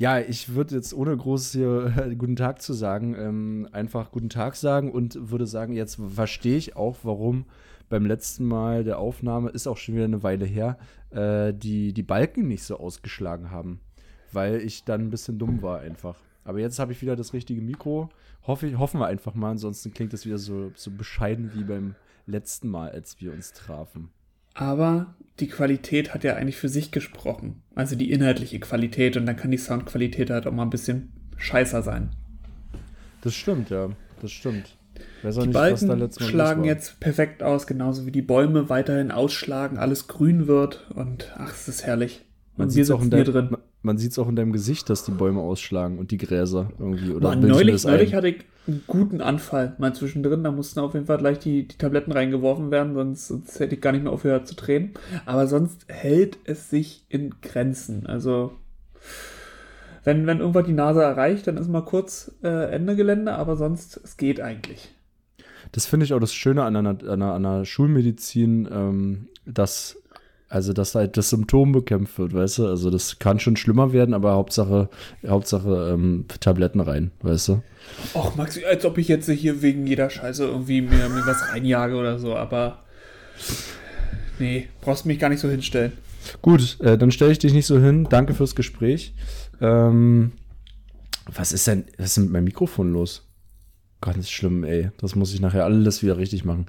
Ja, ich würde jetzt ohne groß hier äh, guten Tag zu sagen, ähm, einfach guten Tag sagen und würde sagen, jetzt verstehe ich auch, warum beim letzten Mal der Aufnahme, ist auch schon wieder eine Weile her, äh, die, die Balken nicht so ausgeschlagen haben. Weil ich dann ein bisschen dumm war einfach. Aber jetzt habe ich wieder das richtige Mikro. Hoffe, hoffen wir einfach mal, ansonsten klingt das wieder so, so bescheiden wie beim letzten Mal, als wir uns trafen. Aber die Qualität hat ja eigentlich für sich gesprochen. Also die inhaltliche Qualität und dann kann die Soundqualität halt auch mal ein bisschen scheißer sein. Das stimmt, ja. Das stimmt. Weiß die nicht, Balken schlagen jetzt perfekt aus, genauso wie die Bäume weiterhin ausschlagen, alles grün wird und ach, es ist herrlich. Man sieht es auch in drin. Man sieht es auch in deinem Gesicht, dass die Bäume ausschlagen und die Gräser irgendwie. Oder Mann, neulich, neulich hatte ich einen guten Anfall mal zwischendrin. Da mussten auf jeden Fall gleich die, die Tabletten reingeworfen werden, sonst, sonst hätte ich gar nicht mehr aufgehört zu tränen. Aber sonst hält es sich in Grenzen. Also wenn, wenn irgendwann die Nase erreicht, dann ist mal kurz äh, Ende Gelände, aber sonst, es geht eigentlich. Das finde ich auch das Schöne an einer, einer, einer Schulmedizin, ähm, dass also, dass halt das Symptom bekämpft wird, weißt du? Also, das kann schon schlimmer werden, aber Hauptsache, Hauptsache ähm, Tabletten rein, weißt du? Och, Max, als ob ich jetzt hier wegen jeder Scheiße irgendwie mir, mir was reinjage oder so, aber nee, brauchst mich gar nicht so hinstellen. Gut, äh, dann stelle ich dich nicht so hin. Danke fürs Gespräch. Ähm, was ist denn, was ist denn mit meinem Mikrofon los? Ganz schlimm, ey. Das muss ich nachher alles wieder richtig machen.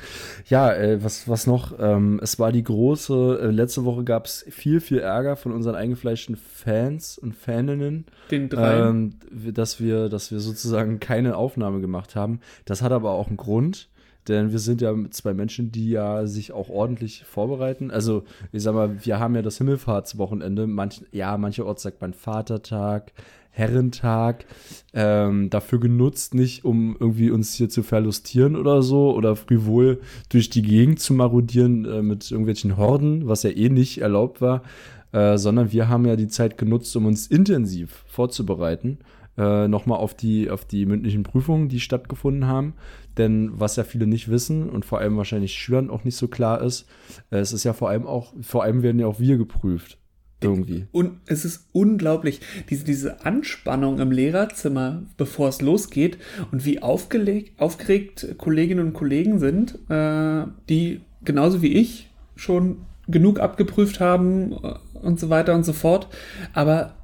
Ja, äh, was, was noch? Ähm, es war die große, äh, letzte Woche gab es viel, viel Ärger von unseren eingefleischten Fans und Faninnen. Den drei. Ähm, dass, wir, dass wir sozusagen keine Aufnahme gemacht haben. Das hat aber auch einen Grund. Denn wir sind ja zwei Menschen, die ja sich auch ordentlich vorbereiten. Also, ich sag mal, wir haben ja das Himmelfahrtswochenende. Manch, ja, mancherorts sagt man Vatertag, Herrentag ähm, dafür genutzt, nicht um irgendwie uns hier zu verlustieren oder so oder frivol durch die Gegend zu marodieren äh, mit irgendwelchen Horden, was ja eh nicht erlaubt war, äh, sondern wir haben ja die Zeit genutzt, um uns intensiv vorzubereiten. Äh, nochmal auf die, auf die mündlichen Prüfungen, die stattgefunden haben. Denn was ja viele nicht wissen und vor allem wahrscheinlich Schülern auch nicht so klar ist, äh, es ist ja vor allem auch, vor allem werden ja auch wir geprüft. Irgendwie. Und es ist unglaublich, diese, diese Anspannung im Lehrerzimmer, bevor es losgeht und wie aufgelegt, aufgeregt Kolleginnen und Kollegen sind, äh, die genauso wie ich schon genug abgeprüft haben äh, und so weiter und so fort. Aber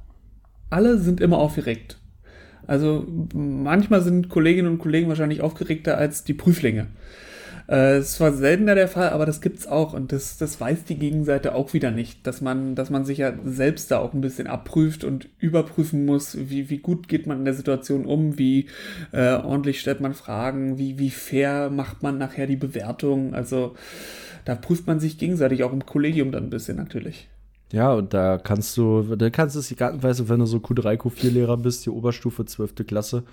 alle sind immer aufgeregt. Also manchmal sind Kolleginnen und Kollegen wahrscheinlich aufgeregter als die Prüflinge. Äh, ist zwar seltener der Fall, aber das gibt's auch und das, das weiß die Gegenseite auch wieder nicht, dass man, dass man sich ja selbst da auch ein bisschen abprüft und überprüfen muss, wie, wie gut geht man in der Situation um, wie äh, ordentlich stellt man Fragen, wie, wie fair macht man nachher die Bewertung. Also da prüft man sich gegenseitig auch im Kollegium dann ein bisschen natürlich. Ja, und da kannst du, da kannst du es die Gartenweise, wenn du so Q3, Q4-Lehrer bist, die Oberstufe, 12. Klasse,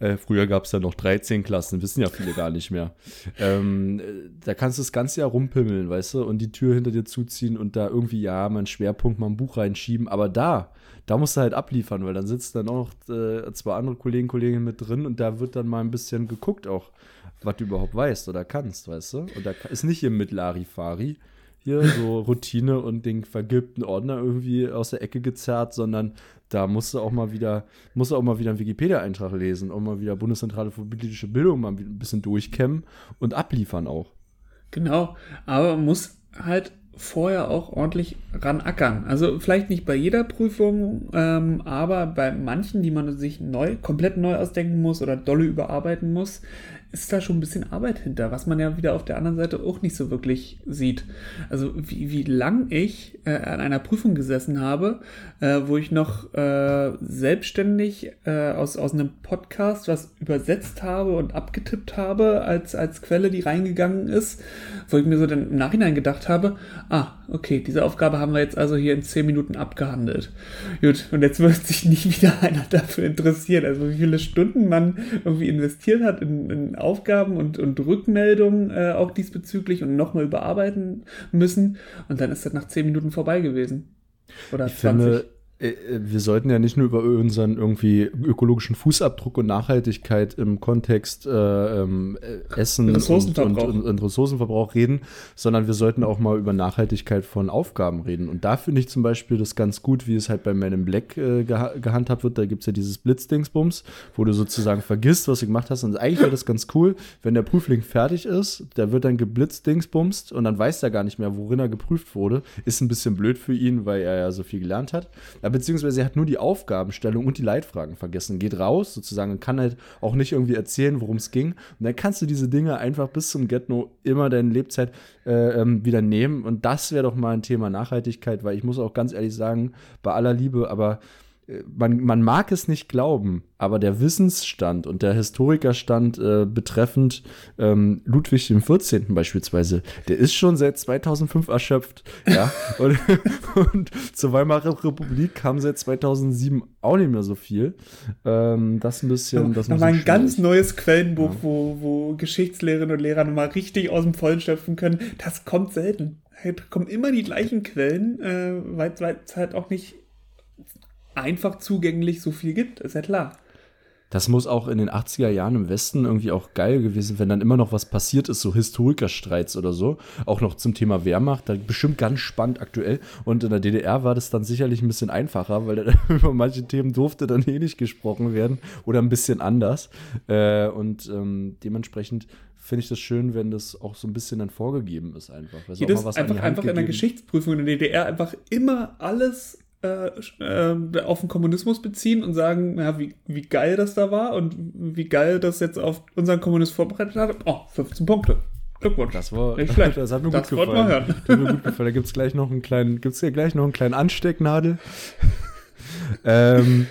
äh, früher gab es ja noch 13 Klassen, wissen ja viele gar nicht mehr. Ähm, da kannst du das ganze Jahr rumpimmeln, weißt du, und die Tür hinter dir zuziehen und da irgendwie, ja, mal einen Schwerpunkt, mal ein Buch reinschieben. Aber da, da musst du halt abliefern, weil dann sitzen dann auch noch äh, zwei andere Kollegen, Kolleginnen mit drin und da wird dann mal ein bisschen geguckt auch, was du überhaupt weißt oder kannst, weißt du? Und da ist nicht hier mit Larifari hier so Routine und den vergilbten Ordner irgendwie aus der Ecke gezerrt, sondern da musst du auch mal wieder, musst du auch mal wieder einen Wikipedia-Eintrag lesen, auch mal wieder Bundeszentrale für politische Bildung mal ein bisschen durchkämmen und abliefern auch. Genau, aber muss halt vorher auch ordentlich ranackern. Also vielleicht nicht bei jeder Prüfung, ähm, aber bei manchen, die man sich neu, komplett neu ausdenken muss oder dolle überarbeiten muss, ist da schon ein bisschen Arbeit hinter, was man ja wieder auf der anderen Seite auch nicht so wirklich sieht. Also wie, wie lang ich äh, an einer Prüfung gesessen habe, äh, wo ich noch äh, selbstständig äh, aus, aus einem Podcast was übersetzt habe und abgetippt habe als, als Quelle, die reingegangen ist, wo ich mir so dann im Nachhinein gedacht habe, ah, okay, diese Aufgabe haben wir jetzt also hier in zehn Minuten abgehandelt. Gut, und jetzt wird sich nie wieder einer dafür interessieren, also wie viele Stunden man irgendwie investiert hat in, in Aufgaben und, und Rückmeldungen äh, auch diesbezüglich und nochmal überarbeiten müssen. Und dann ist das nach zehn Minuten vorbei gewesen. Oder ich 20. Finde, wir sollten ja nicht nur über unseren irgendwie ökologischen Fußabdruck und Nachhaltigkeit im Kontext äh, ähm, äh, Essen und, und, und, und, Ressourcenverbrauch reden, sondern wir sollten auch mal über Nachhaltigkeit von Aufgaben reden. Und da finde ich zum Beispiel das ganz gut, wie es halt bei Men in Black äh, geha gehandhabt wird. Da gibt es ja dieses Blitzdingsbums, wo du sozusagen vergisst, was du gemacht hast. Und eigentlich wäre das ganz cool, wenn der Prüfling fertig ist, der wird dann geblitzdingsbumst und dann weiß er gar nicht mehr, worin er geprüft wurde. Ist ein bisschen blöd für ihn, weil er ja so viel gelernt hat beziehungsweise er hat nur die Aufgabenstellung und die Leitfragen vergessen. Geht raus sozusagen und kann halt auch nicht irgendwie erzählen, worum es ging. Und dann kannst du diese Dinge einfach bis zum Get-No immer deine Lebzeit äh, ähm, wieder nehmen. Und das wäre doch mal ein Thema Nachhaltigkeit, weil ich muss auch ganz ehrlich sagen, bei aller Liebe, aber man, man mag es nicht glauben, aber der Wissensstand und der Historikerstand äh, betreffend ähm, Ludwig XIV. beispielsweise, der ist schon seit 2005 erschöpft. Ja? und, und zur Weimarer Republik kam seit 2007 auch nicht mehr so viel. Ähm, das ein bisschen. Das nochmal ein ganz neues Quellenbuch, ja. wo, wo Geschichtslehrerinnen und Lehrer nochmal richtig aus dem Vollen schöpfen können. Das kommt selten. Da kommen immer die gleichen Quellen, äh, weil es halt auch nicht einfach zugänglich so viel gibt, ist ja klar. Das muss auch in den 80er Jahren im Westen irgendwie auch geil gewesen, wenn dann immer noch was passiert ist, so Historikerstreits oder so. Auch noch zum Thema Wehrmacht, da bestimmt ganz spannend aktuell. Und in der DDR war das dann sicherlich ein bisschen einfacher, weil über manche Themen durfte dann eh nicht gesprochen werden oder ein bisschen anders. Äh, und ähm, dementsprechend finde ich das schön, wenn das auch so ein bisschen dann vorgegeben ist einfach. Jedes, einfach einfach in der Geschichtsprüfung in der DDR einfach immer alles auf den Kommunismus beziehen und sagen, ja, wie, wie geil das da war und wie geil das jetzt auf unseren Kommunismus vorbereitet hat. Oh, 15 Punkte. Glückwunsch. Das war nicht schlecht. Das hat mir das gut gefallen. Das hat mir gut gefallen. Da gibt es gleich noch einen kleinen, gibt's hier gleich noch einen kleinen Anstecknadel. Ähm,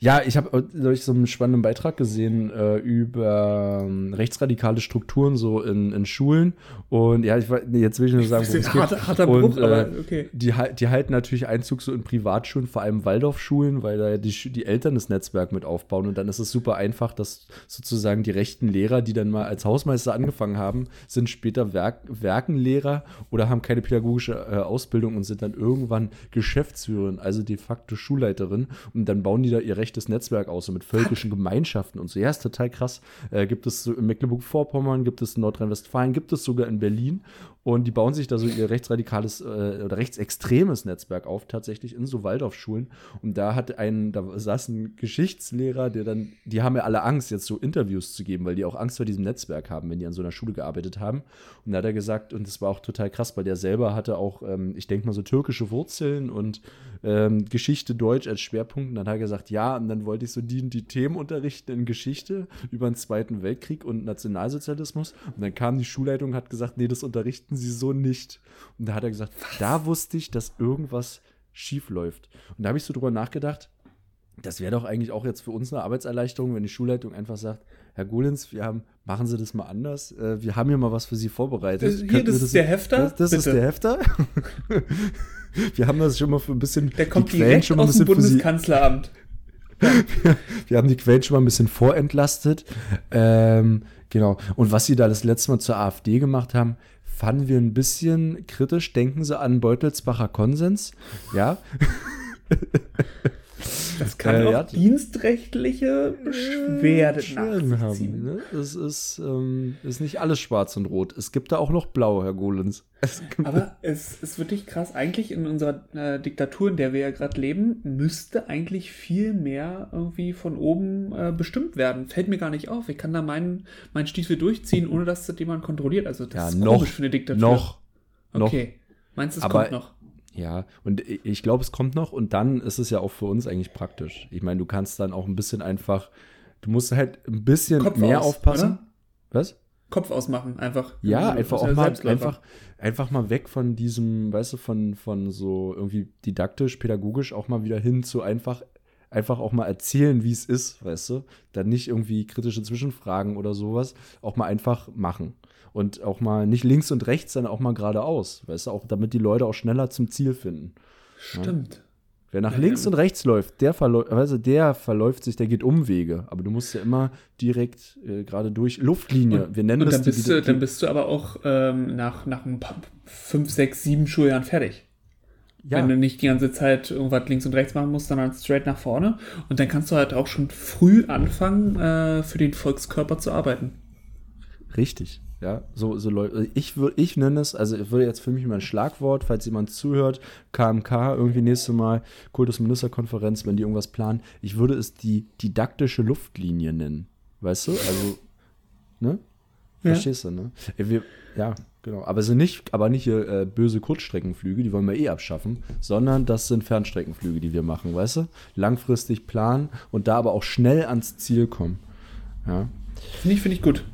ja, ich habe durch so einen spannenden Beitrag gesehen äh, über ähm, rechtsradikale Strukturen so in, in Schulen. Und ja, ich nee, jetzt will ich nur sagen, wo es harter, harter Bruch, und, äh, okay. die, die halten natürlich Einzug so in Privatschulen, vor allem Waldorfschulen, weil da die, die Eltern das Netzwerk mit aufbauen. Und dann ist es super einfach, dass sozusagen die rechten Lehrer, die dann mal als Hausmeister angefangen haben, sind später Werk, Werkenlehrer oder haben keine pädagogische äh, Ausbildung und sind dann irgendwann Geschäftsführerin, also de facto Schulleiterin. Und dann bauen die da ihr rechtes Netzwerk aus, so mit völkischen Gemeinschaften und so. Ja, ist total krass. Äh, gibt es in Mecklenburg-Vorpommern, gibt es in Nordrhein-Westfalen, gibt es sogar in Berlin. Und die bauen sich da so ihr rechtsradikales äh, oder rechtsextremes Netzwerk auf, tatsächlich in so Waldorfschulen. Und da hat ein, da saß ein Geschichtslehrer, der dann, die haben ja alle Angst, jetzt so Interviews zu geben, weil die auch Angst vor diesem Netzwerk haben, wenn die an so einer Schule gearbeitet haben. Und da hat er gesagt, und das war auch total krass, weil der selber hatte auch, ähm, ich denke mal, so türkische Wurzeln und ähm, Geschichte Deutsch als Schwerpunkt. Und dann hat er gesagt, ja, und dann wollte ich so die, die Themen unterrichten in Geschichte über den Zweiten Weltkrieg und Nationalsozialismus. Und dann kam die Schulleitung und hat gesagt, nee, das unterrichten wussten sie so nicht. Und da hat er gesagt, Was? da wusste ich, dass irgendwas schief läuft. Und da habe ich so drüber nachgedacht, das wäre doch eigentlich auch jetzt für uns eine Arbeitserleichterung, wenn die Schulleitung einfach sagt, Herr Golins, wir haben, machen Sie das mal anders. Äh, wir haben hier mal was für Sie vorbereitet. Das, hier, das, das ist der Hefter. Das, das ist der Hefter. wir haben das schon mal für ein bisschen. Der kommt die direkt schon mal aus dem Bundeskanzleramt. wir, wir, haben die Quellen schon mal ein bisschen vorentlastet. Ähm, genau. Und was Sie da das letzte Mal zur AfD gemacht haben, fanden wir ein bisschen kritisch. Denken Sie an Beutelsbacher Konsens. Ja. Das kann äh, auch ja, dienstrechtliche Beschwerden haben. Ne? Es ist, ähm, ist nicht alles schwarz und rot. Es gibt da auch noch blau, Herr Golens. Aber es ist wirklich krass. Eigentlich in unserer äh, Diktatur, in der wir ja gerade leben, müsste eigentlich viel mehr irgendwie von oben äh, bestimmt werden. Fällt mir gar nicht auf. Ich kann da meinen, meinen Stiefel durchziehen, ohne dass das jemand kontrolliert. Also das ja, ist noch, für eine Diktatur. Noch. Okay. Noch. Meinst du, es kommt noch? Ja, und ich glaube, es kommt noch und dann ist es ja auch für uns eigentlich praktisch. Ich meine, du kannst dann auch ein bisschen einfach, du musst halt ein bisschen Kopf mehr aus, aufpassen. Oder? Was? Kopf ausmachen, einfach. Ja, einfach auch mal, einfach, einfach mal weg von diesem, weißt du, von, von so irgendwie didaktisch, pädagogisch auch mal wieder hin zu einfach, einfach auch mal erzählen, wie es ist, weißt du? Dann nicht irgendwie kritische Zwischenfragen oder sowas, auch mal einfach machen und auch mal nicht links und rechts, sondern auch mal geradeaus, weißt du, auch damit die Leute auch schneller zum Ziel finden. Stimmt. Ja? Wer nach ja, links ja. und rechts läuft, der, verläuft, also der verläuft sich, der geht Umwege. Aber du musst ja immer direkt äh, gerade durch Luftlinie. Und, Wir nennen und das dann bist, die, du, dann bist du aber auch ähm, nach, nach ein paar, fünf, sechs, sieben Schuljahren fertig. Ja. Wenn du nicht die ganze Zeit irgendwas links und rechts machen musst, sondern straight nach vorne. Und dann kannst du halt auch schon früh anfangen, äh, für den Volkskörper zu arbeiten. Richtig. Ja, so, so Leute. Ich würde, ich nenne es, also ich würde jetzt für mich mal ein Schlagwort, falls jemand zuhört, KMK, irgendwie nächstes Mal, Kultusministerkonferenz, wenn die irgendwas planen, ich würde es die didaktische Luftlinie nennen. Weißt du? Also, ne? Ja. Verstehst du, ne? Wir, ja, genau. Aber sind nicht, aber nicht äh, böse Kurzstreckenflüge, die wollen wir eh abschaffen, sondern das sind Fernstreckenflüge, die wir machen, weißt du? Langfristig planen und da aber auch schnell ans Ziel kommen. Ja. Finde ich, finde ich gut.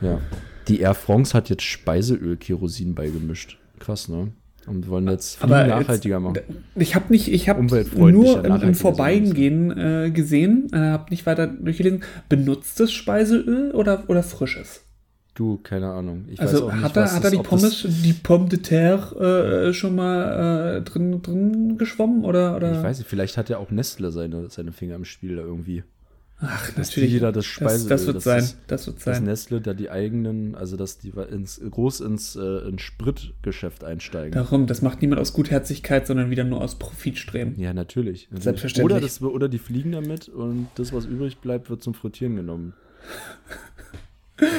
Ja. Die Air France hat jetzt Speiseöl Kerosin beigemischt. Krass, ne? Und wollen jetzt viel Aber nachhaltiger jetzt, machen. Ich habe nicht, ich habe nur im, im Vorbeigehen äh, gesehen, äh, habe nicht weiter durchgelesen. Benutztes Speiseöl oder, oder frisches? Du, keine Ahnung. Ich also nicht, hat er, hat er die Pommes, die Pomme de terre äh, schon mal äh, drin, drin geschwommen oder, oder? Ich weiß nicht, vielleicht hat er auch Nestle seine, seine Finger im Spiel da irgendwie. Ach, dass natürlich. Jeder das Speise. Das, das wird sein. Ist, das wird sein. Dass Nestle da die eigenen, also dass die ins, groß ins, äh, ins Spritgeschäft einsteigen. Darum, das macht niemand aus Gutherzigkeit, sondern wieder nur aus Profitstreben. Ja, natürlich. Selbstverständlich. Oder, das, oder die fliegen damit und das, was übrig bleibt, wird zum Frittieren genommen.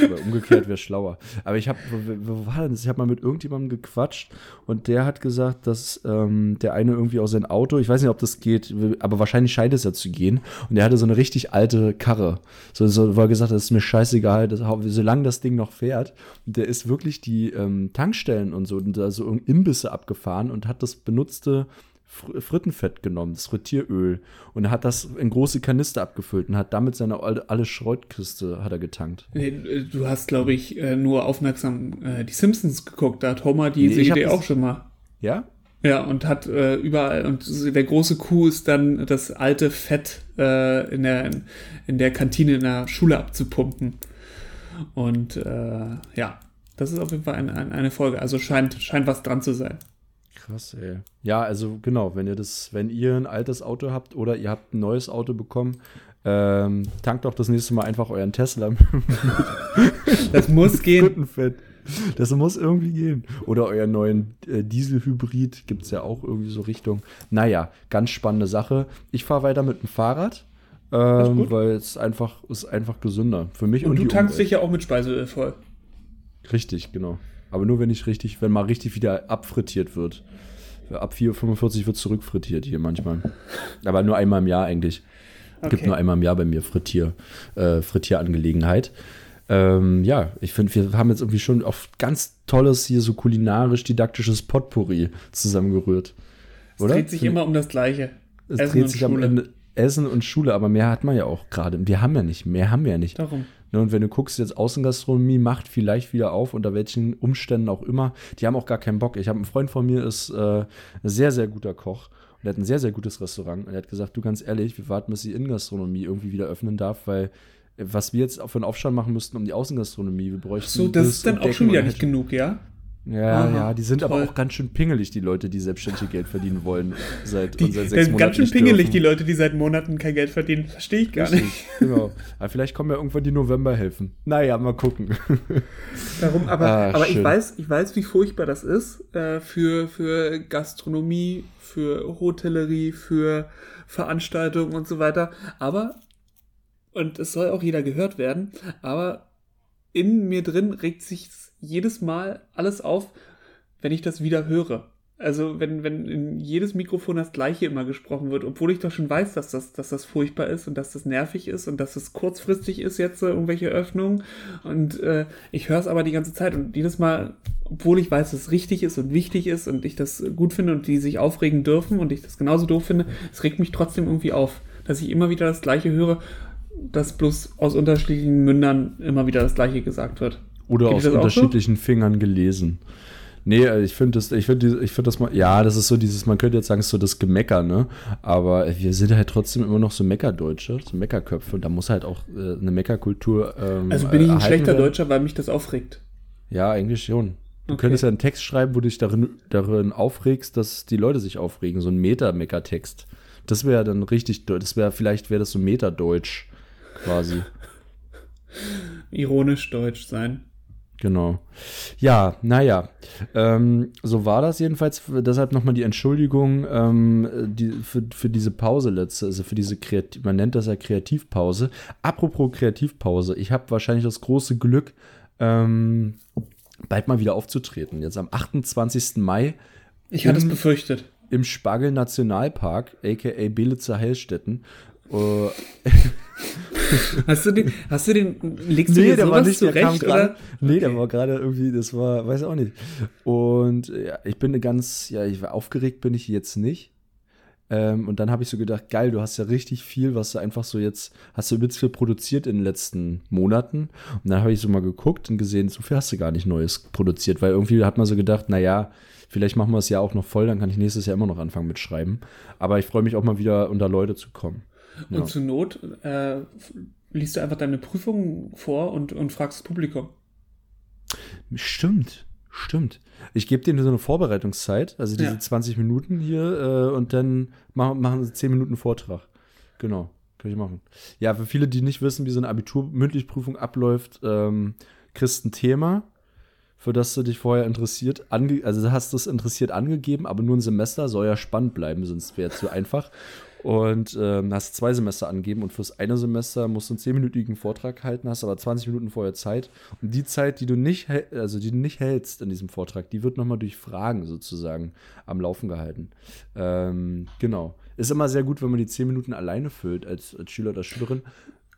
Aber umgekehrt wäre schlauer. Aber ich habe, wo, war denn das? Ich habe mal mit irgendjemandem gequatscht und der hat gesagt, dass ähm, der eine irgendwie aus sein Auto, ich weiß nicht, ob das geht, aber wahrscheinlich scheint es ja zu gehen. Und der hatte so eine richtig alte Karre. So, so wo er gesagt das ist mir scheißegal, das, solange das Ding noch fährt. Und der ist wirklich die ähm, Tankstellen und so, und da so Imbisse abgefahren und hat das benutzte Frittenfett genommen, das Frittieröl, und hat das in große Kanister abgefüllt und hat damit seine alle Schrottkiste hat er getankt. Äh, du hast, glaube ich, äh, nur aufmerksam äh, die Simpsons geguckt. Da hat Homer die nee, Serie auch schon mal. Ja? Ja, und hat äh, überall, und der große Coup ist dann, das alte Fett äh, in, der, in der Kantine in der Schule abzupumpen. Und äh, ja, das ist auf jeden Fall ein, ein, eine Folge. Also scheint, scheint was dran zu sein. Krass, ey. Ja, also genau, wenn ihr das, wenn ihr ein altes Auto habt oder ihr habt ein neues Auto bekommen, ähm, tankt doch das nächste Mal einfach euren Tesla. das muss gehen. Das muss irgendwie gehen. Oder euren neuen äh, Dieselhybrid gibt es ja auch irgendwie so Richtung. Naja, ganz spannende Sache. Ich fahre weiter mit dem Fahrrad. Ähm, weil es einfach ist einfach gesünder für mich und, und du tankst dich ja auch mit Speiseöl voll. Richtig, genau. Aber nur wenn ich richtig, wenn mal richtig wieder abfrittiert wird. Ab 4,45 wird zurückfrittiert hier manchmal. Aber nur einmal im Jahr eigentlich. Okay. Gibt nur einmal im Jahr bei mir Frittier, äh, Frittierangelegenheit. Ähm, ja, ich finde, wir haben jetzt irgendwie schon auf ganz tolles hier so kulinarisch-didaktisches Potpourri zusammengerührt. Es oder? dreht sich immer um das Gleiche. Es Essen dreht sich am Ende Essen und Schule, aber mehr hat man ja auch gerade. Wir haben ja nicht, mehr haben wir ja nicht. Darum. Ne, und wenn du guckst, jetzt Außengastronomie macht vielleicht wieder auf, unter welchen Umständen auch immer, die haben auch gar keinen Bock. Ich habe einen Freund von mir, ist äh, ein sehr, sehr guter Koch. Und er hat ein sehr, sehr gutes Restaurant. Und er hat gesagt, du ganz ehrlich, wir warten, bis die Innengastronomie irgendwie wieder öffnen darf, weil äh, was wir jetzt für einen Aufstand machen müssten um die Außengastronomie, wir bräuchten. So, das ist dann auch schon wieder nicht genug, ja? Ja, Aha, ja, die sind toll. aber auch ganz schön pingelig, die Leute, die selbstständig Geld verdienen wollen. Seit, die, seit sechs Monaten. Ganz schön pingelig, dürfen. die Leute, die seit Monaten kein Geld verdienen. Verstehe ich gar Richtig, nicht. Genau. Aber vielleicht kommen ja irgendwann die Novemberhelfen. Naja, mal gucken. Darum, aber, ah, aber ich, weiß, ich weiß, wie furchtbar das ist äh, für, für Gastronomie, für Hotellerie, für Veranstaltungen und so weiter. Aber, und es soll auch jeder gehört werden, aber in mir drin regt sich jedes Mal alles auf, wenn ich das wieder höre. Also wenn, wenn in jedes Mikrofon das gleiche immer gesprochen wird, obwohl ich doch schon weiß, dass das, dass das furchtbar ist und dass das nervig ist und dass es kurzfristig ist jetzt äh, irgendwelche Öffnungen. Und äh, ich höre es aber die ganze Zeit und jedes Mal, obwohl ich weiß, dass es richtig ist und wichtig ist und ich das gut finde und die sich aufregen dürfen und ich das genauso doof finde, es regt mich trotzdem irgendwie auf, dass ich immer wieder das gleiche höre, dass bloß aus unterschiedlichen Mündern immer wieder das gleiche gesagt wird. Oder Geht aus unterschiedlichen so? Fingern gelesen. Nee, äh, ich finde das, ich finde, ich finde das mal, ja, das ist so dieses, man könnte jetzt sagen, es ist so das Gemecker, ne? Aber wir sind halt trotzdem immer noch so Meckerdeutsche, so Meckerköpfe und da muss halt auch äh, eine Meckerkultur. Ähm, also bin ich ein schlechter werden. Deutscher, weil mich das aufregt. Ja, eigentlich schon. Du okay. könntest ja einen Text schreiben, wo du dich darin, darin aufregst, dass die Leute sich aufregen, so ein Meta-Mecker-Text. Das wäre dann richtig, das wäre, vielleicht wäre das so Meta-Deutsch quasi. Ironisch deutsch sein. Genau. Ja, naja. Ähm, so war das jedenfalls. Deshalb nochmal die Entschuldigung ähm, die, für, für diese Pause letzte, also für diese Kreativ, man nennt das ja Kreativpause. Apropos Kreativpause, ich habe wahrscheinlich das große Glück, ähm, bald mal wieder aufzutreten. Jetzt am 28. Mai. Ich hatte es befürchtet. Im Spargel Nationalpark, aka Belitzer Heilstätten. Uh, hast du den, hast du den, legst du nee, dir der sowas war nicht, der zurecht? grade, Oder? Nee, der war gerade irgendwie, das war, weiß auch nicht. Und ja, ich bin ganz, ja, ich war aufgeregt bin ich jetzt nicht. Ähm, und dann habe ich so gedacht, geil, du hast ja richtig viel, was du einfach so jetzt, hast du übelst viel produziert in den letzten Monaten. Und dann habe ich so mal geguckt und gesehen, so viel hast du gar nicht Neues produziert, weil irgendwie hat man so gedacht, naja, vielleicht machen wir es ja auch noch voll, dann kann ich nächstes Jahr immer noch anfangen mit Schreiben. Aber ich freue mich auch mal wieder unter Leute zu kommen. Ja. Und zur Not äh, liest du einfach deine Prüfung vor und, und fragst das Publikum. Stimmt, stimmt. Ich gebe denen so eine Vorbereitungszeit, also diese Ja. 20 Minuten hier äh, und dann machen, machen sie 10 Minuten Vortrag. Genau, kann ich machen. Ja, für viele, die nicht wissen, wie so eine Abitur-Mündlichprüfung abläuft, ähm, kriegst ein Thema, für das du dich vorher interessiert, ange also du hast das interessiert angegeben, aber nur ein Semester soll ja spannend bleiben, sonst wäre es zu einfach. Und ähm, hast zwei Semester angegeben und fürs eine Semester musst du einen 10-minütigen Vortrag halten, hast aber 20 Minuten vorher Zeit. Und die Zeit, die du nicht, also die du nicht hältst in diesem Vortrag, die wird nochmal durch Fragen sozusagen am Laufen gehalten. Ähm, genau. Ist immer sehr gut, wenn man die 10 Minuten alleine füllt als, als Schüler oder Schülerin.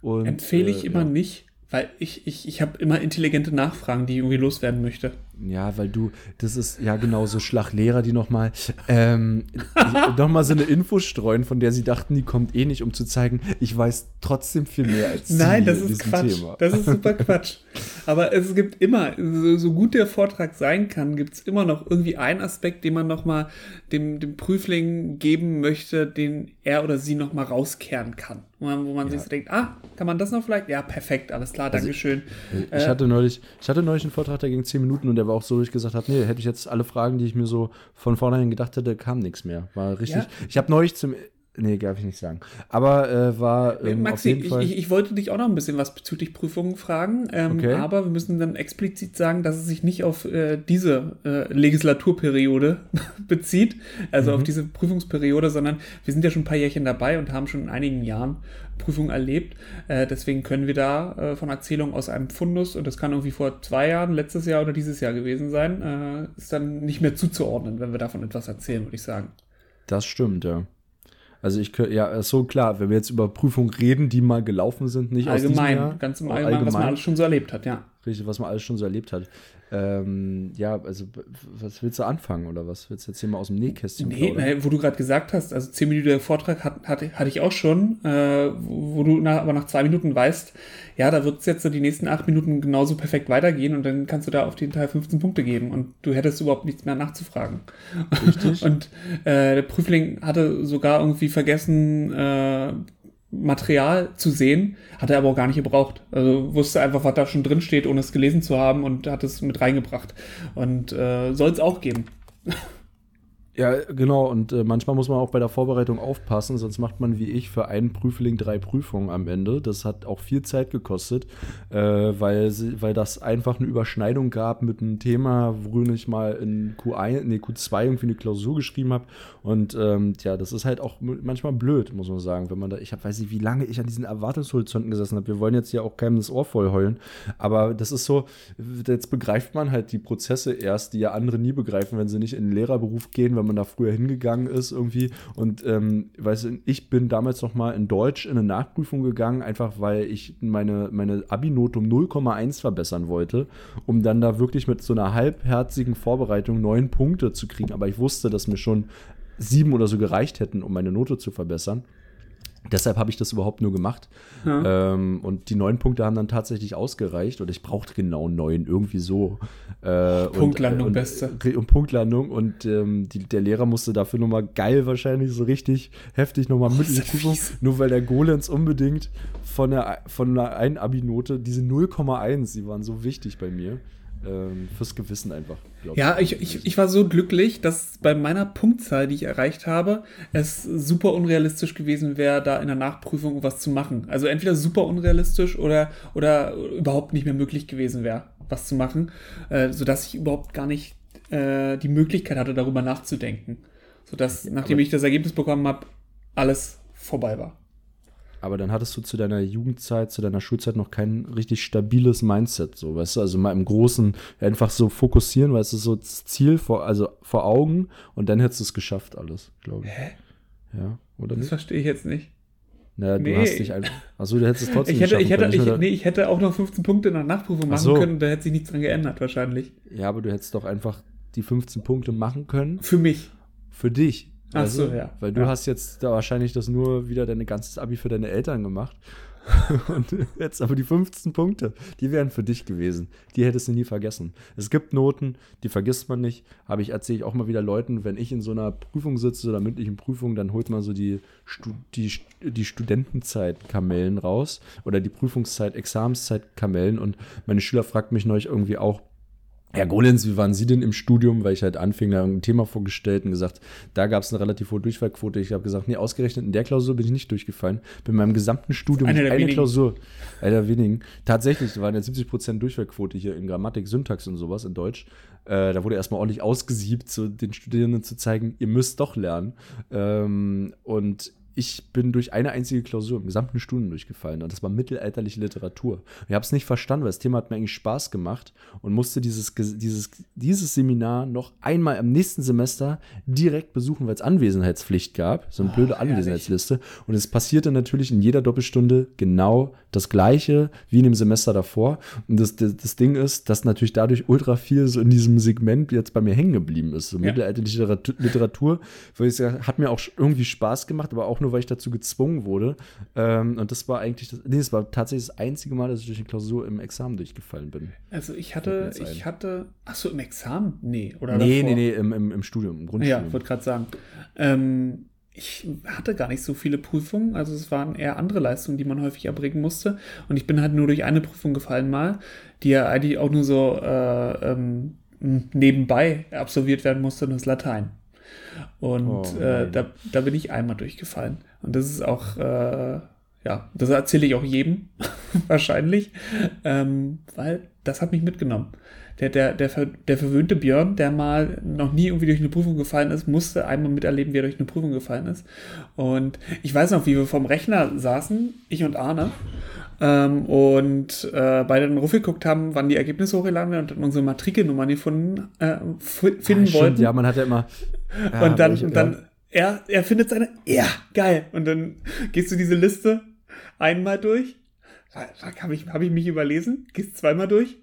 Und, Empfehle ich äh, immer ja. nicht, weil ich, ich, ich habe immer intelligente Nachfragen, die ich irgendwie loswerden möchte. Ja, weil du, das ist ja genau so Schlaglehrer, die nochmal ähm, noch so eine Info streuen, von der sie dachten, die kommt eh nicht, um zu zeigen, ich weiß trotzdem viel mehr als sie Nein, das ist Quatsch. Thema. Das ist super Quatsch. Aber es gibt immer, so, gut der Vortrag sein kann, gibt es immer noch irgendwie einen Aspekt, den man nochmal dem, dem Prüfling geben möchte, den er oder sie nochmal rauskehren kann. Wo man, wo man sich so denkt, ah, kann man das noch vielleicht? Ja, perfekt, alles klar, Dankeschön. Ich hatte neulich, ich hatte neulich einen Vortrag, der ging zehn Minuten und der war auch so, dass ich gesagt habe, nee, hätte ich jetzt alle Fragen, die ich mir so von vornherein gedacht hätte, kam nichts mehr. War richtig. Ja. Ich habe neulich zum, nee, darf ich nicht sagen. Aber äh, war ähm, auf Maxi, jeden ich, Fall. ich, ich wollte dich auch noch ein bisschen was bezüglich Prüfungen fragen, ähm, Okay. aber wir müssen dann explizit sagen, dass es sich nicht auf äh, diese äh, Legislaturperiode bezieht, also Mhm. auf diese Prüfungsperiode, sondern wir sind ja schon ein paar Jährchen dabei und haben schon in einigen Jahren Prüfungen erlebt. Äh, deswegen können wir da äh, von Erzählungen aus einem Fundus, und das kann irgendwie vor zwei Jahren, letztes Jahr oder dieses Jahr gewesen sein, äh, ist dann nicht mehr zuzuordnen, wenn wir davon etwas erzählen, würde ich sagen. Das stimmt, ja. Also ich könnte, ja, so klar, wenn wir jetzt über Prüfungen reden, die mal gelaufen sind, nicht aus diesem Allgemein, Jahr, ganz im auch Allgemeinen, was man alles schon so erlebt hat, ja. Richtig, was man alles schon so erlebt hat. Ähm, ja, also was willst du anfangen oder was? Willst du jetzt hier mal aus dem Nähkästchen Nee, plaudern? nee, wo du gerade gesagt hast, also 10 Minuten Vortrag hat, hatte, hatte ich auch schon, äh, wo, wo du nach, aber nach zwei Minuten weißt, ja, da wird es jetzt so die nächsten acht Minuten genauso perfekt weitergehen und dann kannst du da auf den Teil 15 Punkte geben und du hättest überhaupt nichts mehr nachzufragen. Richtig. Und äh, der Prüfling hatte sogar irgendwie vergessen, äh, Material zu sehen, hat er aber auch gar nicht gebraucht. Also wusste einfach, was da schon drin steht, ohne es gelesen zu haben und hat es mit reingebracht. Und äh, soll es auch geben. Ja, genau. Und äh, manchmal muss man auch bei der Vorbereitung aufpassen, sonst macht man wie ich für einen Prüfling drei Prüfungen am Ende. Das hat auch viel Zeit gekostet, äh, weil, weil das einfach eine Überschneidung gab mit einem Thema, worin ich mal in Q1, nee, Q2 irgendwie eine Klausur geschrieben habe. Und ähm, ja, das ist halt auch manchmal blöd, muss man sagen, wenn man da, ich hab, weiß nicht, wie lange ich an diesen Erwartungshorizonten gesessen habe. Wir wollen jetzt ja auch keinem das Ohr voll heulen, aber das ist so, jetzt begreift man halt die Prozesse erst, die ja andere nie begreifen, wenn sie nicht in den Lehrerberuf gehen, wenn man da früher hingegangen ist irgendwie. Und ähm, weißt du, ich bin damals noch mal in Deutsch in eine Nachprüfung gegangen, einfach weil ich meine, meine Abi-Note um 0,1 verbessern wollte, um dann da wirklich mit so einer halbherzigen Vorbereitung neun Punkte zu kriegen. Aber ich wusste, dass mir schon sieben oder so gereicht hätten, um meine Note zu verbessern. Deshalb habe ich das überhaupt nur gemacht. Ja. Ähm, und die neun Punkte haben dann tatsächlich ausgereicht. Und ich brauchte genau neun, irgendwie so. Äh, Punktlandung, und, und, Beste. Re- Und Punktlandung. Und ähm, die, der Lehrer musste dafür nochmal geil wahrscheinlich so richtig heftig nochmal Oh, mündliche ist das Prüfung. Nur weil der Golenz unbedingt von, der, von einer einen Abi-Note, diese 0,1, die waren so wichtig bei mir. Ähm, fürs Gewissen einfach. Ja, ich, ich, ich war so glücklich, dass bei meiner Punktzahl, die ich erreicht habe, es super unrealistisch gewesen wäre, da in der Nachprüfung was zu machen. Also entweder super unrealistisch oder, oder überhaupt nicht mehr möglich gewesen wäre. was zu machen, äh, sodass ich überhaupt gar nicht äh, die Möglichkeit hatte, darüber nachzudenken. Sodass, nachdem ich das Ergebnis bekommen habe, alles vorbei war. Aber dann hattest du zu deiner Jugendzeit, zu deiner Schulzeit noch kein richtig stabiles Mindset, so, weißt du, also mal im Großen einfach so fokussieren, weißt du, so das Ziel vor, also vor Augen und dann hättest du es geschafft, alles, glaube ich. Hä? Ja, oder Das nicht? verstehe ich jetzt nicht. Naja, du Nee. hast dich einfach, achso, du hättest es trotzdem Ich hätte, ich, hätte, ich, nee, ich hätte auch noch 15 Punkte in der Nachprüfung Ach machen so. können, da hätte sich nichts dran geändert, wahrscheinlich. Ja, aber du hättest doch einfach die 15 Punkte machen können Für mich. für dich. Ach so, du? ja. Weil du Ja. hast jetzt da wahrscheinlich das nur wieder dein ganzes Abi für deine Eltern gemacht. Und jetzt aber die 15 Punkte, die wären für dich gewesen. Die hättest du nie vergessen. Es gibt Noten, die vergisst man nicht. Aber ich erzähle ich auch mal wieder Leuten, wenn ich in so einer Prüfung sitze oder mündlichen Prüfung, dann holt man so die, die, die Studentenzeit-Kamellen raus oder die Prüfungszeit, Examenszeit-Kamellen. Und meine Schüler fragt mich neulich irgendwie auch, Herr Golens, wie waren Sie denn im Studium? Weil ich halt anfing, da ein Thema vorgestellt und gesagt, da gab es eine relativ hohe Durchfallquote. Ich habe gesagt, nee, ausgerechnet in der Klausur bin ich nicht durchgefallen. Bin in meinem gesamten Studium Eine eine. Klausur, einer der wenigen. Tatsächlich, waren ja 70% Durchfallquote hier in Grammatik, Syntax und sowas in Deutsch. Äh, da wurde erstmal ordentlich ausgesiebt, so den Studierenden zu zeigen, ihr müsst doch lernen. Ähm, und ich bin durch eine einzige Klausur im gesamten Studium durchgefallen und das war mittelalterliche Literatur. Ich habe es nicht verstanden, weil das Thema hat mir eigentlich Spaß gemacht und musste dieses, dieses, dieses Seminar noch einmal im nächsten Semester direkt besuchen, weil es Anwesenheitspflicht gab, so eine Ah, blöde herrlich. Anwesenheitsliste. Und es passierte natürlich in jeder Doppelstunde genau das Gleiche wie in dem Semester davor. Und das, das, das Ding ist, dass natürlich dadurch ultra viel so in diesem Segment jetzt bei mir hängen geblieben ist. So Ja. mittelalterliche Literatur, Literatur weil ich sag, hat mir auch irgendwie Spaß gemacht, aber auch nur, weil ich dazu gezwungen wurde. Ähm, und das war eigentlich, das, nee, das war tatsächlich das einzige Mal, dass ich durch eine Klausur im Examen durchgefallen bin. Also ich hatte, ich hatte, ach so, im Examen? Nee, oder nee, davor? nee, nee, im, im, im Studium, im Ja, Grundstudium. ich wollte gerade sagen. Ähm, ich hatte gar nicht so viele Prüfungen, also es waren eher andere Leistungen, die man häufig erbringen musste. Und ich bin halt nur durch eine Prüfung gefallen mal, die ja eigentlich auch nur so äh, ähm, nebenbei absolviert werden musste, und das Latein. Und Oh, äh, da, da bin ich einmal durchgefallen. Und das ist auch, äh, ja, das erzähle ich auch jedem, wahrscheinlich, ähm, weil das hat mich mitgenommen. Der, der, der, der verwöhnte Björn, der mal noch nie irgendwie durch eine Prüfung gefallen ist, musste einmal miterleben, wie er durch eine Prüfung gefallen ist. Und ich weiß noch, wie wir vorm Rechner saßen, ich und Arne, ähm, und äh, beide dann raufgeguckt haben, wann die Ergebnisse hochgeladen werden und dann unsere Matrikelnummern gefunden, äh, f- finden Ah, wollten. Ja, man hat ja immer. Ja, und dann, welche- und dann er, er findet seine, ja, geil. Und dann gehst du diese Liste einmal durch. Habe ich, hab ich mich überlesen? Gehst zweimal durch?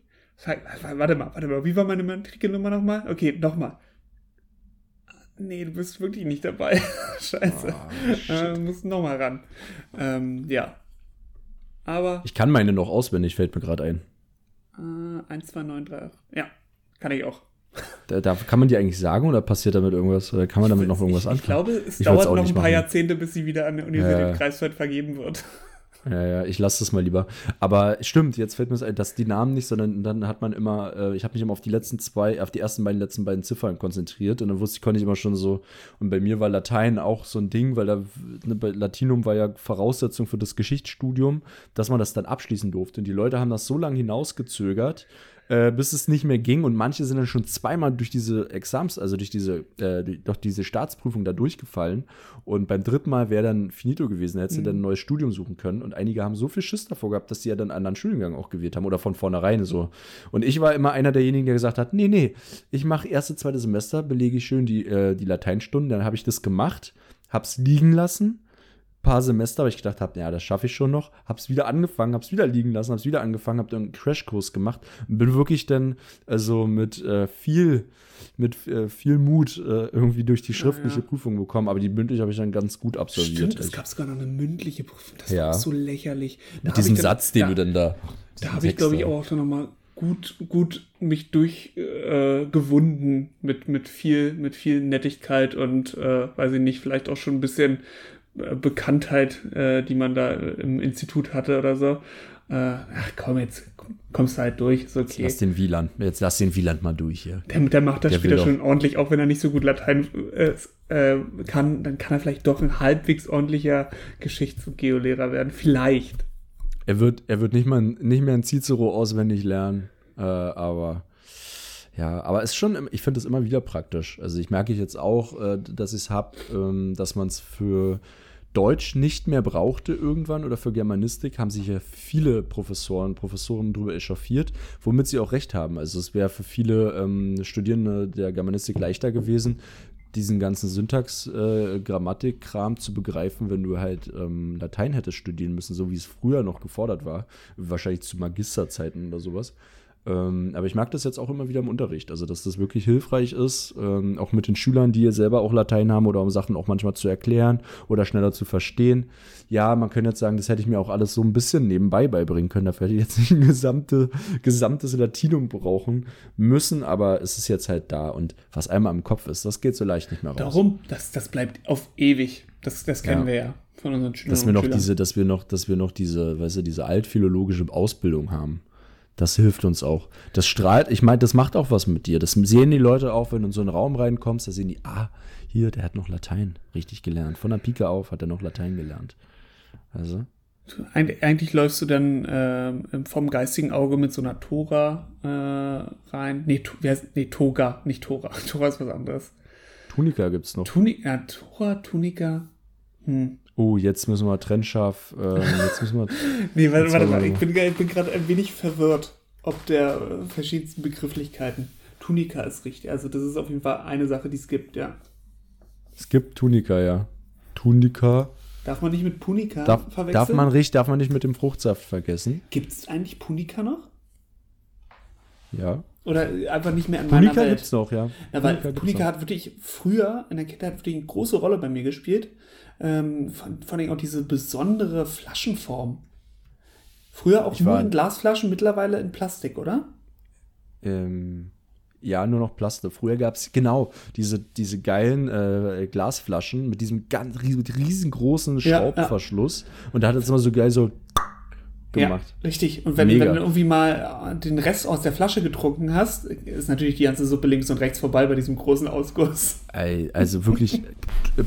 Warte mal, warte mal, wie war meine Matrikelnummer nochmal? Okay, nochmal. Nee, du bist wirklich nicht dabei. Scheiße. Shit. äh, musst nochmal ran. Ähm, ja. Aber Ich kann meine noch auswendig, fällt mir gerade ein. äh, 1, 2, 9, 3. Ja, kann ich auch. Da, da kann man die eigentlich sagen oder passiert damit irgendwas? Oder kann man damit noch irgendwas ich, ich anfangen? glaube, es Ich dauert noch ein paar machen. Jahrzehnte, bis sie wieder an der Universität Ja. Greifswald vergeben wird. Ja, ja, ich lasse das mal lieber. Aber stimmt, jetzt fällt mir das ein, dass die Namen nicht, sondern dann hat man immer, äh, ich habe mich immer auf die letzten zwei, auf die ersten beiden, letzten beiden Ziffern konzentriert und dann wusste ich, konnte ich immer schon so, und bei mir war Latein auch so ein Ding, weil da, ne, Latinum war ja Voraussetzung für das Geschichtsstudium, dass man das dann abschließen durfte. Und die Leute haben das so lange hinausgezögert, äh, bis es nicht mehr ging. Und manche sind dann schon zweimal durch diese Exams, also durch diese, äh, durch, diese Staatsprüfung da durchgefallen. Und beim dritten Mal wäre dann finito gewesen, da hättest du Mhm. dann ein neues Studium suchen können. Und einige haben so viel Schiss davor gehabt, dass sie ja dann einen anderen Studiengang auch gewählt haben oder von vornherein so. Und ich war immer einer derjenigen, der gesagt hat, nee, nee, ich mache erste, zweite Semester, belege ich schön die, äh, die Lateinstunden. Dann habe ich das gemacht, hab's liegen lassen paar Semester, weil ich gedacht habe, ja, das schaffe ich schon noch. Hab's wieder angefangen, hab's wieder liegen lassen, hab's wieder angefangen, hab dann einen Crashkurs gemacht und bin wirklich dann also mit äh, viel mit äh, viel Mut äh, irgendwie durch die schriftliche ja. Prüfung bekommen, aber die mündlich habe ich dann ganz gut absolviert. Stimmt, es Also, gab sogar noch eine mündliche Prüfung. Das Ja. war so lächerlich. Da mit diesem dann- Satz, den da, du dann da Da habe ich, glaube ich, auch dann nochmal gut, gut mich durchgewunden äh, mit, mit, viel, mit viel Nettigkeit und, äh, weiß ich nicht, vielleicht auch schon ein bisschen Bekanntheit, äh, die man da im Institut hatte oder so. Äh, ach komm, jetzt kommst du halt durch, ist okay. Lass den Wieland, jetzt lass den Wieland mal durch hier. Der, der macht das Der später schon ordentlich, auch wenn er nicht so gut Latein äh, äh, kann, dann kann er vielleicht doch ein halbwegs ordentlicher Geschichts- und Geolehrer werden. Vielleicht. Er wird, er wird nicht mal nicht mehr ein Cicero auswendig lernen. Äh, aber ja, aber es ist schon, ich finde es immer wieder praktisch. Also ich merke jetzt auch, äh, dass ich es habe, ähm, dass man es für Deutsch nicht mehr brauchte irgendwann oder für Germanistik, haben sich ja viele Professoren, Professoren darüber echauffiert, womit sie auch recht haben. Also es wäre für viele ähm, Studierende der Germanistik leichter gewesen, diesen ganzen Syntax-Grammatik-Kram äh, zu begreifen, wenn du halt ähm, Latein hättest studieren müssen, so wie es früher noch gefordert war. Wahrscheinlich zu Magisterzeiten oder sowas. Ähm, aber ich mag das jetzt auch immer wieder im Unterricht, also dass das wirklich hilfreich ist, ähm, auch mit den Schülern, die selber auch Latein haben oder um Sachen auch manchmal zu erklären oder schneller zu verstehen. Ja, man könnte jetzt sagen, das hätte ich mir auch alles so ein bisschen nebenbei beibringen können. Dafür hätte ich jetzt nicht ein gesamte, gesamtes Latinum brauchen müssen, aber es ist jetzt halt da und was einmal im Kopf ist, das geht so leicht nicht mehr raus. Darum, das, das bleibt auf ewig. Das, das kennen ja. wir ja von unseren Schülern. Dass wir noch diese, dass wir noch, dass wir noch diese, weißt du, diese altphilologische Ausbildung haben. Das hilft uns auch. Das strahlt, ich meine, das macht auch was mit dir. Das sehen die Leute auch, wenn du in so einen Raum reinkommst, da sehen die, ah, hier, der hat noch Latein richtig gelernt. Von der Pike auf hat er noch Latein gelernt. Also. Eig eigentlich läufst du dann äh, vom geistigen Auge mit so einer Tora äh, rein. Nee, to nee, Toga, nicht Tora. Tora ist was anderes. Tunika gibt's noch. Tuni ja, Tora, Tunika. Hm. Oh, jetzt müssen wir trennscharf. Äh, jetzt müssen wir. nee, warte, warte mal. Ich bin, bin gerade ein wenig verwirrt, ob der äh, verschiedensten Begrifflichkeiten. Tunika ist richtig. Also, das ist auf jeden Fall eine Sache, die es gibt, ja. Es gibt Tunika, ja. Tunika. Darf man nicht mit Punika darf, verwechseln? Darf man, richtig, darf man nicht mit dem Fruchtsaft vergessen. Gibt es eigentlich Punika noch? Ja. Oder einfach nicht mehr an Punika meiner Welt. gibt es noch, ja. ja weil Punika, Punika hat wirklich früher in der Kindheit wirklich eine große Rolle bei mir gespielt. Ähm, vor, vor allem auch diese besondere Flaschenform. Früher auch ich nur in Glasflaschen, mittlerweile in Plastik, oder? Ähm, ja, nur noch Plastik. Früher gab es, genau, diese, diese geilen äh, Glasflaschen mit diesem ganz riesengroßen Schraubverschluss. Ja, ja. Und da hat es immer so geil so gemacht. Ja, richtig. Und wenn, wenn, du irgendwie mal den Rest aus der Flasche getrunken hast, ist natürlich die ganze Suppe links und rechts vorbei bei diesem großen Ausguss. Ey, also wirklich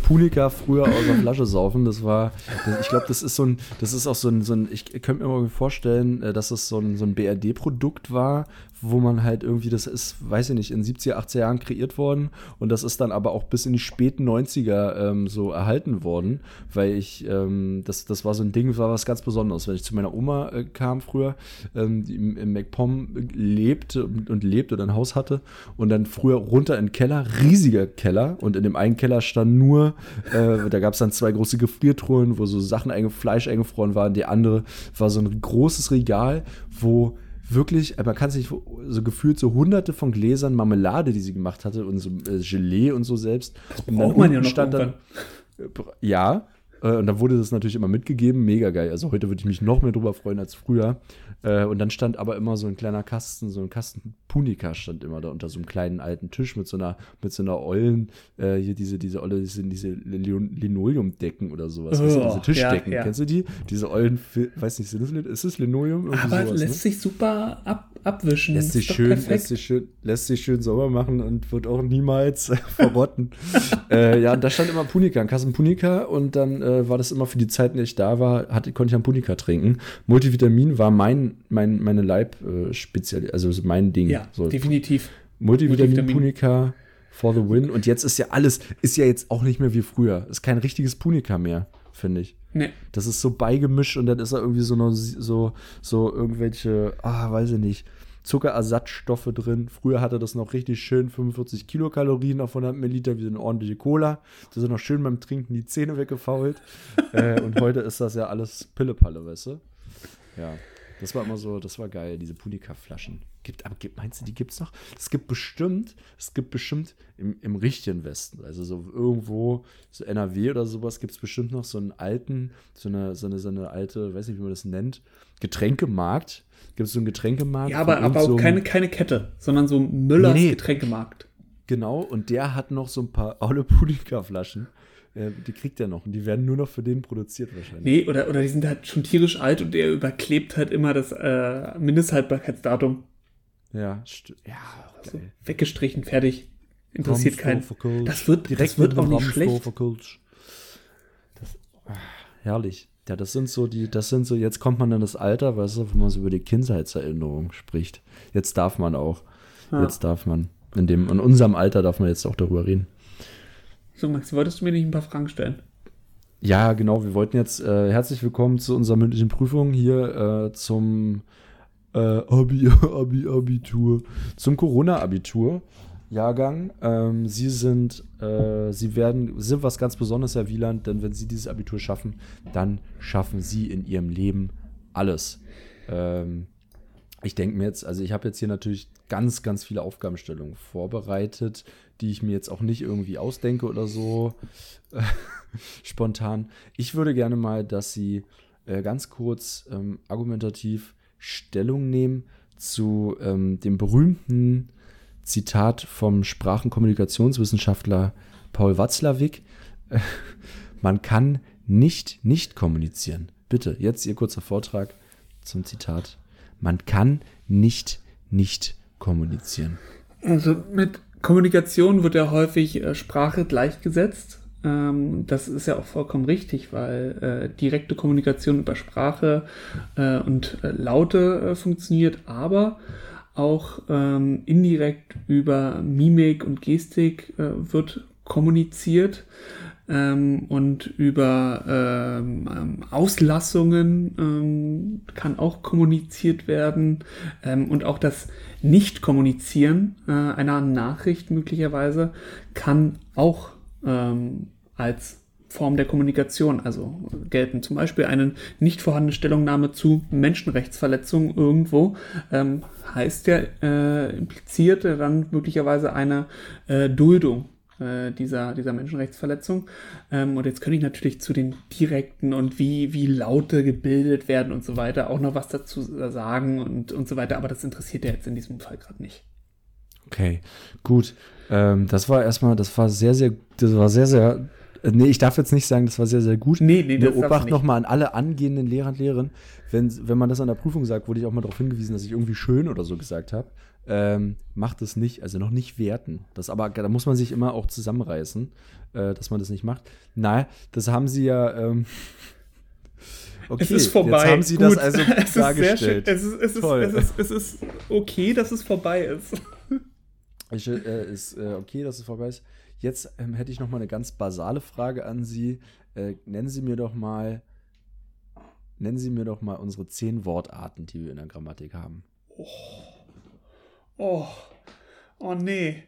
Punika früher aus der Flasche saufen, das war, das, ich glaube, das ist so ein, das ist auch so ein, so ein ich könnte mir mal vorstellen, äh, dass das so ein, so ein BRD-Produkt war, wo man halt irgendwie, das ist, weiß ich nicht, in 70er, 80er Jahren kreiert worden und das ist dann aber auch bis in die späten 90er ähm, so erhalten worden, weil ich, ähm, das, das war so ein Ding, war was ganz Besonderes. Wenn ich zu meiner Oma äh, kam früher, ähm, die im, im MacPom lebte und, und lebte und ein Haus hatte und dann früher runter in den Keller, riesiger Keller und in dem einen Keller stand nur, äh, da gab es dann zwei große Gefriertruhen, wo so Sachen, Fleisch eingefroren waren, die andere war so ein großes Regal, wo wirklich, äh, man kann sich so gefühlt so hunderte von Gläsern Marmelade, die sie gemacht hatte und so äh, Gelee und so selbst. Das braucht man ja noch stand dann, Ja, äh, und dann wurde das natürlich immer mitgegeben, mega geil. Also heute würde ich mich noch mehr drüber freuen als früher. Äh, und dann stand aber immer so ein kleiner Kasten, so ein Kasten Punika stand immer da unter so einem kleinen alten Tisch mit so einer, mit so einer ollen, äh, hier diese, diese olle, diese, diese Linoleumdecken oder sowas. Oh, weißt du, diese Tischdecken. Ja, ja. Kennst du die? Diese ollen, weiß nicht, ist das Linoleum? Irgendwie aber sowas, lässt ne? sich super ab, abwischen. Lässt sich, schön, lässt, sich schön, lässt sich schön sauber machen und wird auch niemals verrotten. äh, ja, und da stand immer Punika, ein Kasten Punika und dann äh, war das immer für die Zeit, in der ich da war, hatte, konnte ich ein Punika trinken. Multivitamin war mein mein, meine Leib äh, speziell, also mein Ding. Ja, so. definitiv. Multivitamin, Multivitamin Punika for the win. Und jetzt ist ja alles, ist ja jetzt auch nicht mehr wie früher. Ist kein richtiges Punika mehr, finde ich. Nee. Das ist so beigemischt und dann ist da irgendwie so, noch, so, so irgendwelche, ah, weiß ich nicht, Zuckerersatzstoffe drin. Früher hatte das noch richtig schön 45 Kilokalorien auf 100 Milliliter, wie eine ordentliche Cola. Da sind noch schön beim Trinken die Zähne weggefault. äh, und heute ist das ja alles Pillepalle, weißt du? Ja. Das war immer so, das war geil, diese Punika-Flaschen. Gibt, aber gibt, meinst du, die gibt es noch? Es gibt bestimmt, es gibt bestimmt im, im richtigen Westen, also so irgendwo, so NRW oder sowas, gibt es bestimmt noch so einen alten, so eine, so eine, so eine alte, weiß nicht, wie man das nennt, Getränkemarkt. Gibt es so einen Getränkemarkt? Ja, aber, aber auch so keine, keine Kette, sondern so Müllers nee, Getränkemarkt. Genau, und der hat noch so ein paar alte Punika-Flaschen. Äh, die kriegt er noch und die werden nur noch für den produziert wahrscheinlich. Nee, oder, oder die sind halt schon tierisch alt und der überklebt halt immer das äh, Mindesthaltbarkeitsdatum. Ja, ja also weggestrichen, fertig. Interessiert keinen. Das wird, Direkt das wird auch nicht schlecht. Das, ach, herrlich. Ja, das sind so die, das sind so, jetzt kommt man in das Alter, weißt du, wo man so über die Kindheitserinnerung spricht. Jetzt darf man auch. Ja. Jetzt darf man. In, dem, in unserem Alter darf man jetzt auch darüber reden. So, Max, wolltest du mir nicht ein paar Fragen stellen? Ja, genau. Wir wollten jetzt äh, herzlich willkommen zu unserer mündlichen Prüfung hier äh, zum äh, Abi, Abi, Abitur, zum Corona-Abitur. Jahrgang. Ähm, sie sind, äh, sie werden, sind was ganz Besonderes, Herr Wieland, denn wenn Sie dieses Abitur schaffen, dann schaffen Sie in Ihrem Leben alles. Ähm, ich denke mir jetzt, also ich habe jetzt hier natürlich ganz, ganz viele Aufgabenstellungen vorbereitet, die ich mir jetzt auch nicht irgendwie ausdenke oder so äh, spontan. Ich würde gerne mal, dass Sie äh, ganz kurz ähm, argumentativ Stellung nehmen zu ähm, dem berühmten Zitat vom Sprachenkommunikationswissenschaftler Paul Watzlawick. Man kann nicht nicht kommunizieren. Bitte, jetzt Ihr kurzer Vortrag zum Zitat. Man kann nicht nicht kommunizieren. Also mit Kommunikation wird ja häufig äh, Sprache gleichgesetzt. Ähm, das ist ja auch vollkommen richtig, weil äh, direkte Kommunikation über Sprache äh, und Laute funktioniert, aber auch ähm, indirekt über Mimik und Gestik wird kommuniziert ähm, und über ähm, ähm Auslassungen ähm, kann auch kommuniziert werden. Ähm, und auch das Nicht-Kommunizieren äh, einer Nachricht möglicherweise kann auch ähm, als Form der Kommunikation, also gelten zum Beispiel eine nicht vorhandene Stellungnahme zu Menschenrechtsverletzungen irgendwo, heißt ja, äh, impliziert dann möglicherweise eine äh, Duldung äh, dieser, dieser Menschenrechtsverletzung. Ähm, und jetzt könnte ich natürlich zu den direkten und wie, wie Laute gebildet werden und so weiter auch noch was dazu sagen und, und so weiter, aber das interessiert ja jetzt in diesem Fall gerade nicht. Okay, gut. Ähm, das war erstmal, das war sehr, sehr, das war sehr, sehr nee, ich darf jetzt nicht sagen, das war sehr, sehr gut. Nee, nee, das Obacht nochmal an alle angehenden Lehrer und Lehrerinnen. Wenn, wenn man das an der Prüfung sagt, wurde ich auch mal darauf hingewiesen, dass ich irgendwie schön oder so gesagt habe. Ähm, macht es nicht, also noch nicht werten. Das aber, da muss man sich immer auch zusammenreißen, äh, dass man das nicht macht. Nein, das haben sie ja. Ähm, okay, es ist vorbei. Jetzt haben sie Gut. das also es dargestellt. Es ist, es, ist, es, ist, es ist okay, dass es vorbei ist. Ich, äh, ist äh, okay, dass es vorbei ist. Jetzt ähm, hätte ich noch mal eine ganz basale Frage an Sie. Äh, nennen Sie mir doch mal, nennen Sie mir doch mal unsere zehn Wortarten, die wir in der Grammatik haben. Oh, oh, oh nee.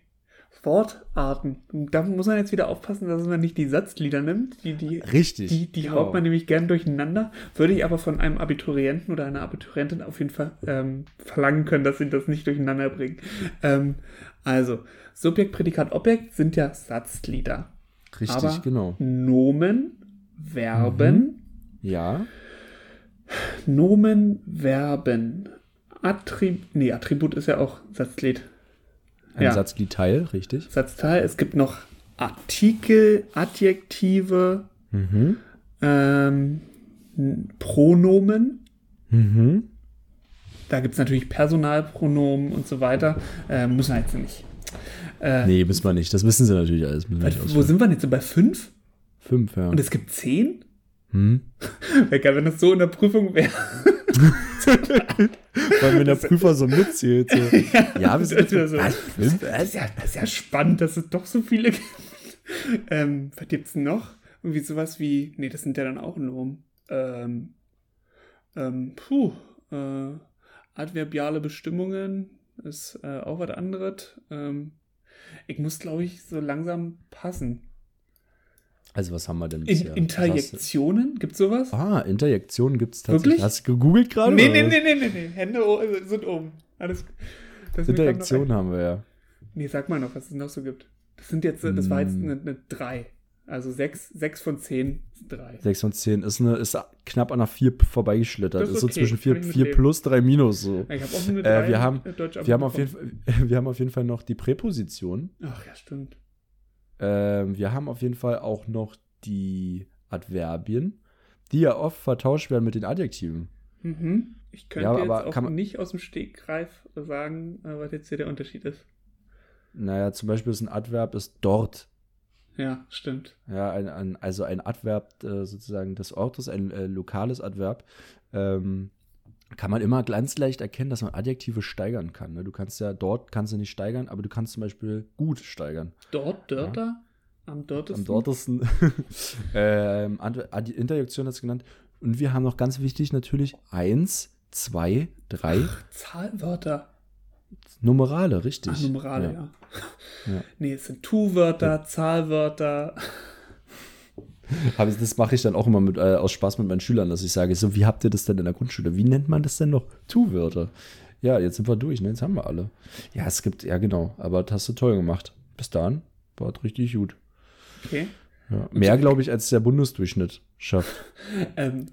Wortarten. Da muss man jetzt wieder aufpassen, dass man nicht die Satzglieder nimmt. Die, die, Richtig. Die, die genau. haut man nämlich gern durcheinander. Würde ich aber von einem Abiturienten oder einer Abiturientin auf jeden Fall ähm, verlangen können, dass sie das nicht durcheinander bringen. Ähm, also, Subjekt, Prädikat, Objekt sind ja Satzglieder. Richtig, aber genau. Nomen, Verben. Mhm. Ja. Nomen, Verben. Attribut, nee, Attribut ist ja auch Satzglied. Ein ja. Satzgliedteil, richtig. Satzteil. Es gibt noch Artikel, Adjektive, mhm. ähm, Pronomen. Mhm. Da gibt es natürlich Personalpronomen und so weiter. Äh, müssen wir jetzt nicht. Äh, nee, müssen wir nicht. Das wissen sie natürlich alles. Wo sind wir denn jetzt? Bei fünf? Fünf, ja. Und es gibt zehn? Hm? Wäre geil, wenn das so in der Prüfung wäre. Weil wenn der Prüfer so mitzählt. So. ja, wir sind so, was, fünf, das, ist ja, das ist ja spannend, dass es doch so viele gibt. Ähm, was gibt's denn noch? Irgendwie sowas wie, nee, das sind ja dann auch Nomen. Ähm, ähm, puh, äh, adverbiale Bestimmungen ist äh, auch was anderes. Ähm, ich muss, glaube ich, so langsam passen. Also was haben wir denn bisher? In, Interjektionen? Gibt es sowas? Ah, Interjektionen gibt es tatsächlich. Wirklich? Hast du gegoogelt gerade? Nee, nee, nee, nee, nee, nee. Hände sind oben. Alles, Interjektionen haben wir ja. Nee, sag mal noch, was es noch so gibt. Das sind jetzt, das war jetzt hm. eine, eine 3. Also 6, 6 von 10 ist 3. 6 von 10 ist, eine, ist knapp an einer 4 vorbeigeschlittert. Das ist, okay. so zwischen 4, 4 plus, 3 minus. So. Ich habe auch eine 3 äh, wir, haben, wir, haben auf jeden Fall, wir haben auf jeden Fall noch die Präposition. Ach ja, stimmt. Ähm, wir haben auf jeden Fall auch noch die Adverbien, die ja oft vertauscht werden mit den Adjektiven. Mhm. Ich könnte ja, jetzt auch nicht aus dem Stegreif sagen, was jetzt hier der Unterschied ist. Naja, zum Beispiel ist ein Adverb ist dort Ja, stimmt. Ja, ein, ein, also ein Adverb äh, sozusagen des Ortes, ein äh, lokales Adverb. Ähm, kann man immer ganz leicht erkennen, dass man Adjektive steigern kann. Ne? Du kannst ja dort kannst du nicht steigern, aber du kannst zum Beispiel gut steigern. Dort, Dörter? Am dortesten? Am dortesten. ähm, Interjektion hat es genannt. Und wir haben noch ganz wichtig natürlich eins, zwei, drei Zahlwörter. Numerale, richtig. Ach, Numerale, ja. Ja. Ja. Nee, es sind Tu-Wörter, Zahlwörter. Aber das mache ich dann auch immer mit, äh, aus Spaß mit meinen Schülern, dass ich sage, so, wie habt ihr das denn in der Grundschule? Wie nennt man das denn noch? Tu-Wörter. Ja, jetzt sind wir durch, ne? Jetzt haben wir alle. Ja, es gibt, ja genau, aber das hast du toll gemacht. Bis dahin war es richtig gut. Okay. Ja. Mehr, glaube ich, als der Bundesdurchschnitt schafft. Ähm,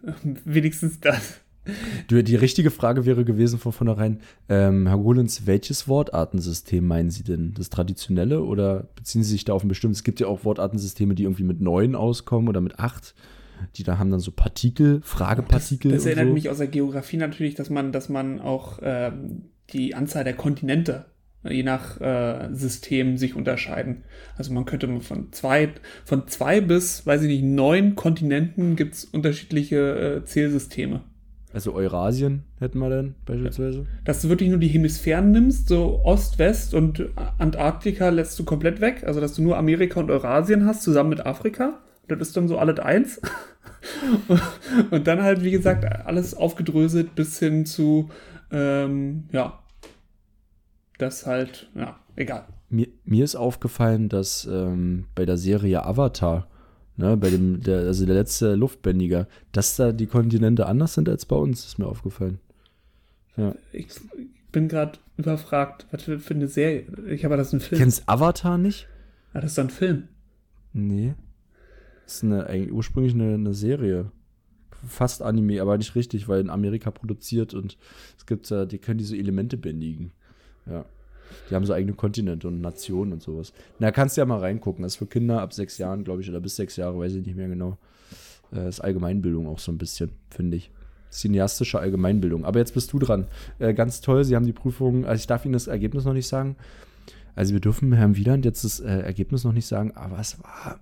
wenigstens das. Die richtige Frage wäre gewesen von vornherein, ähm, Herr Golens, welches Wortartensystem meinen Sie denn? Das traditionelle oder beziehen Sie sich da auf ein bestimmtes? Es gibt ja auch Wortartensysteme, die irgendwie mit neun auskommen oder mit acht. Die da haben dann so Partikel, Fragepartikel. Das und erinnert so. mich aus der Geografie natürlich, dass man, dass man auch ähm, die Anzahl der Kontinente je nach äh, System sich unterscheiden. Also man könnte von zwei, von zwei bis, weiß ich nicht, neun Kontinenten gibt es unterschiedliche äh, Zählsysteme. Also Eurasien hätten wir dann beispielsweise. Dass du wirklich nur die Hemisphären nimmst, so Ost, West und Antarktika lässt du komplett weg. Also dass du nur Amerika und Eurasien hast, zusammen mit Afrika. Das ist dann so alles eins. und dann halt, wie gesagt, alles aufgedröselt bis hin zu, ähm, ja, das halt, ja, egal. Mir, mir ist aufgefallen, dass ähm, bei der Serie Avatar, ne, bei dem, der, also der letzte Luftbändiger, dass da die Kontinente anders sind als bei uns, ist mir aufgefallen. Ja. Ich bin gerade überfragt, was für, für eine Serie. Ich habe das ein Film. Kennst Avatar nicht? Ah, das ist doch ein Film. Nee. Das ist eine, eigentlich ursprünglich eine, eine Serie. Fast Anime, aber nicht richtig, weil in Amerika produziert und es gibt ja, die können diese Elemente bändigen. Ja. Die haben so eigene Kontinente und Nationen und sowas. Na, kannst du ja mal reingucken. Das ist für Kinder ab sechs Jahren, glaube ich, oder bis sechs Jahre, weiß ich nicht mehr genau. Äh, ist Allgemeinbildung auch so ein bisschen, finde ich. Cineastische Allgemeinbildung. Aber jetzt bist du dran. Äh, ganz toll, Sie haben die Prüfung, also ich darf Ihnen das Ergebnis noch nicht sagen. Also wir dürfen Herrn Wieland jetzt das äh, Ergebnis noch nicht sagen, aber es war,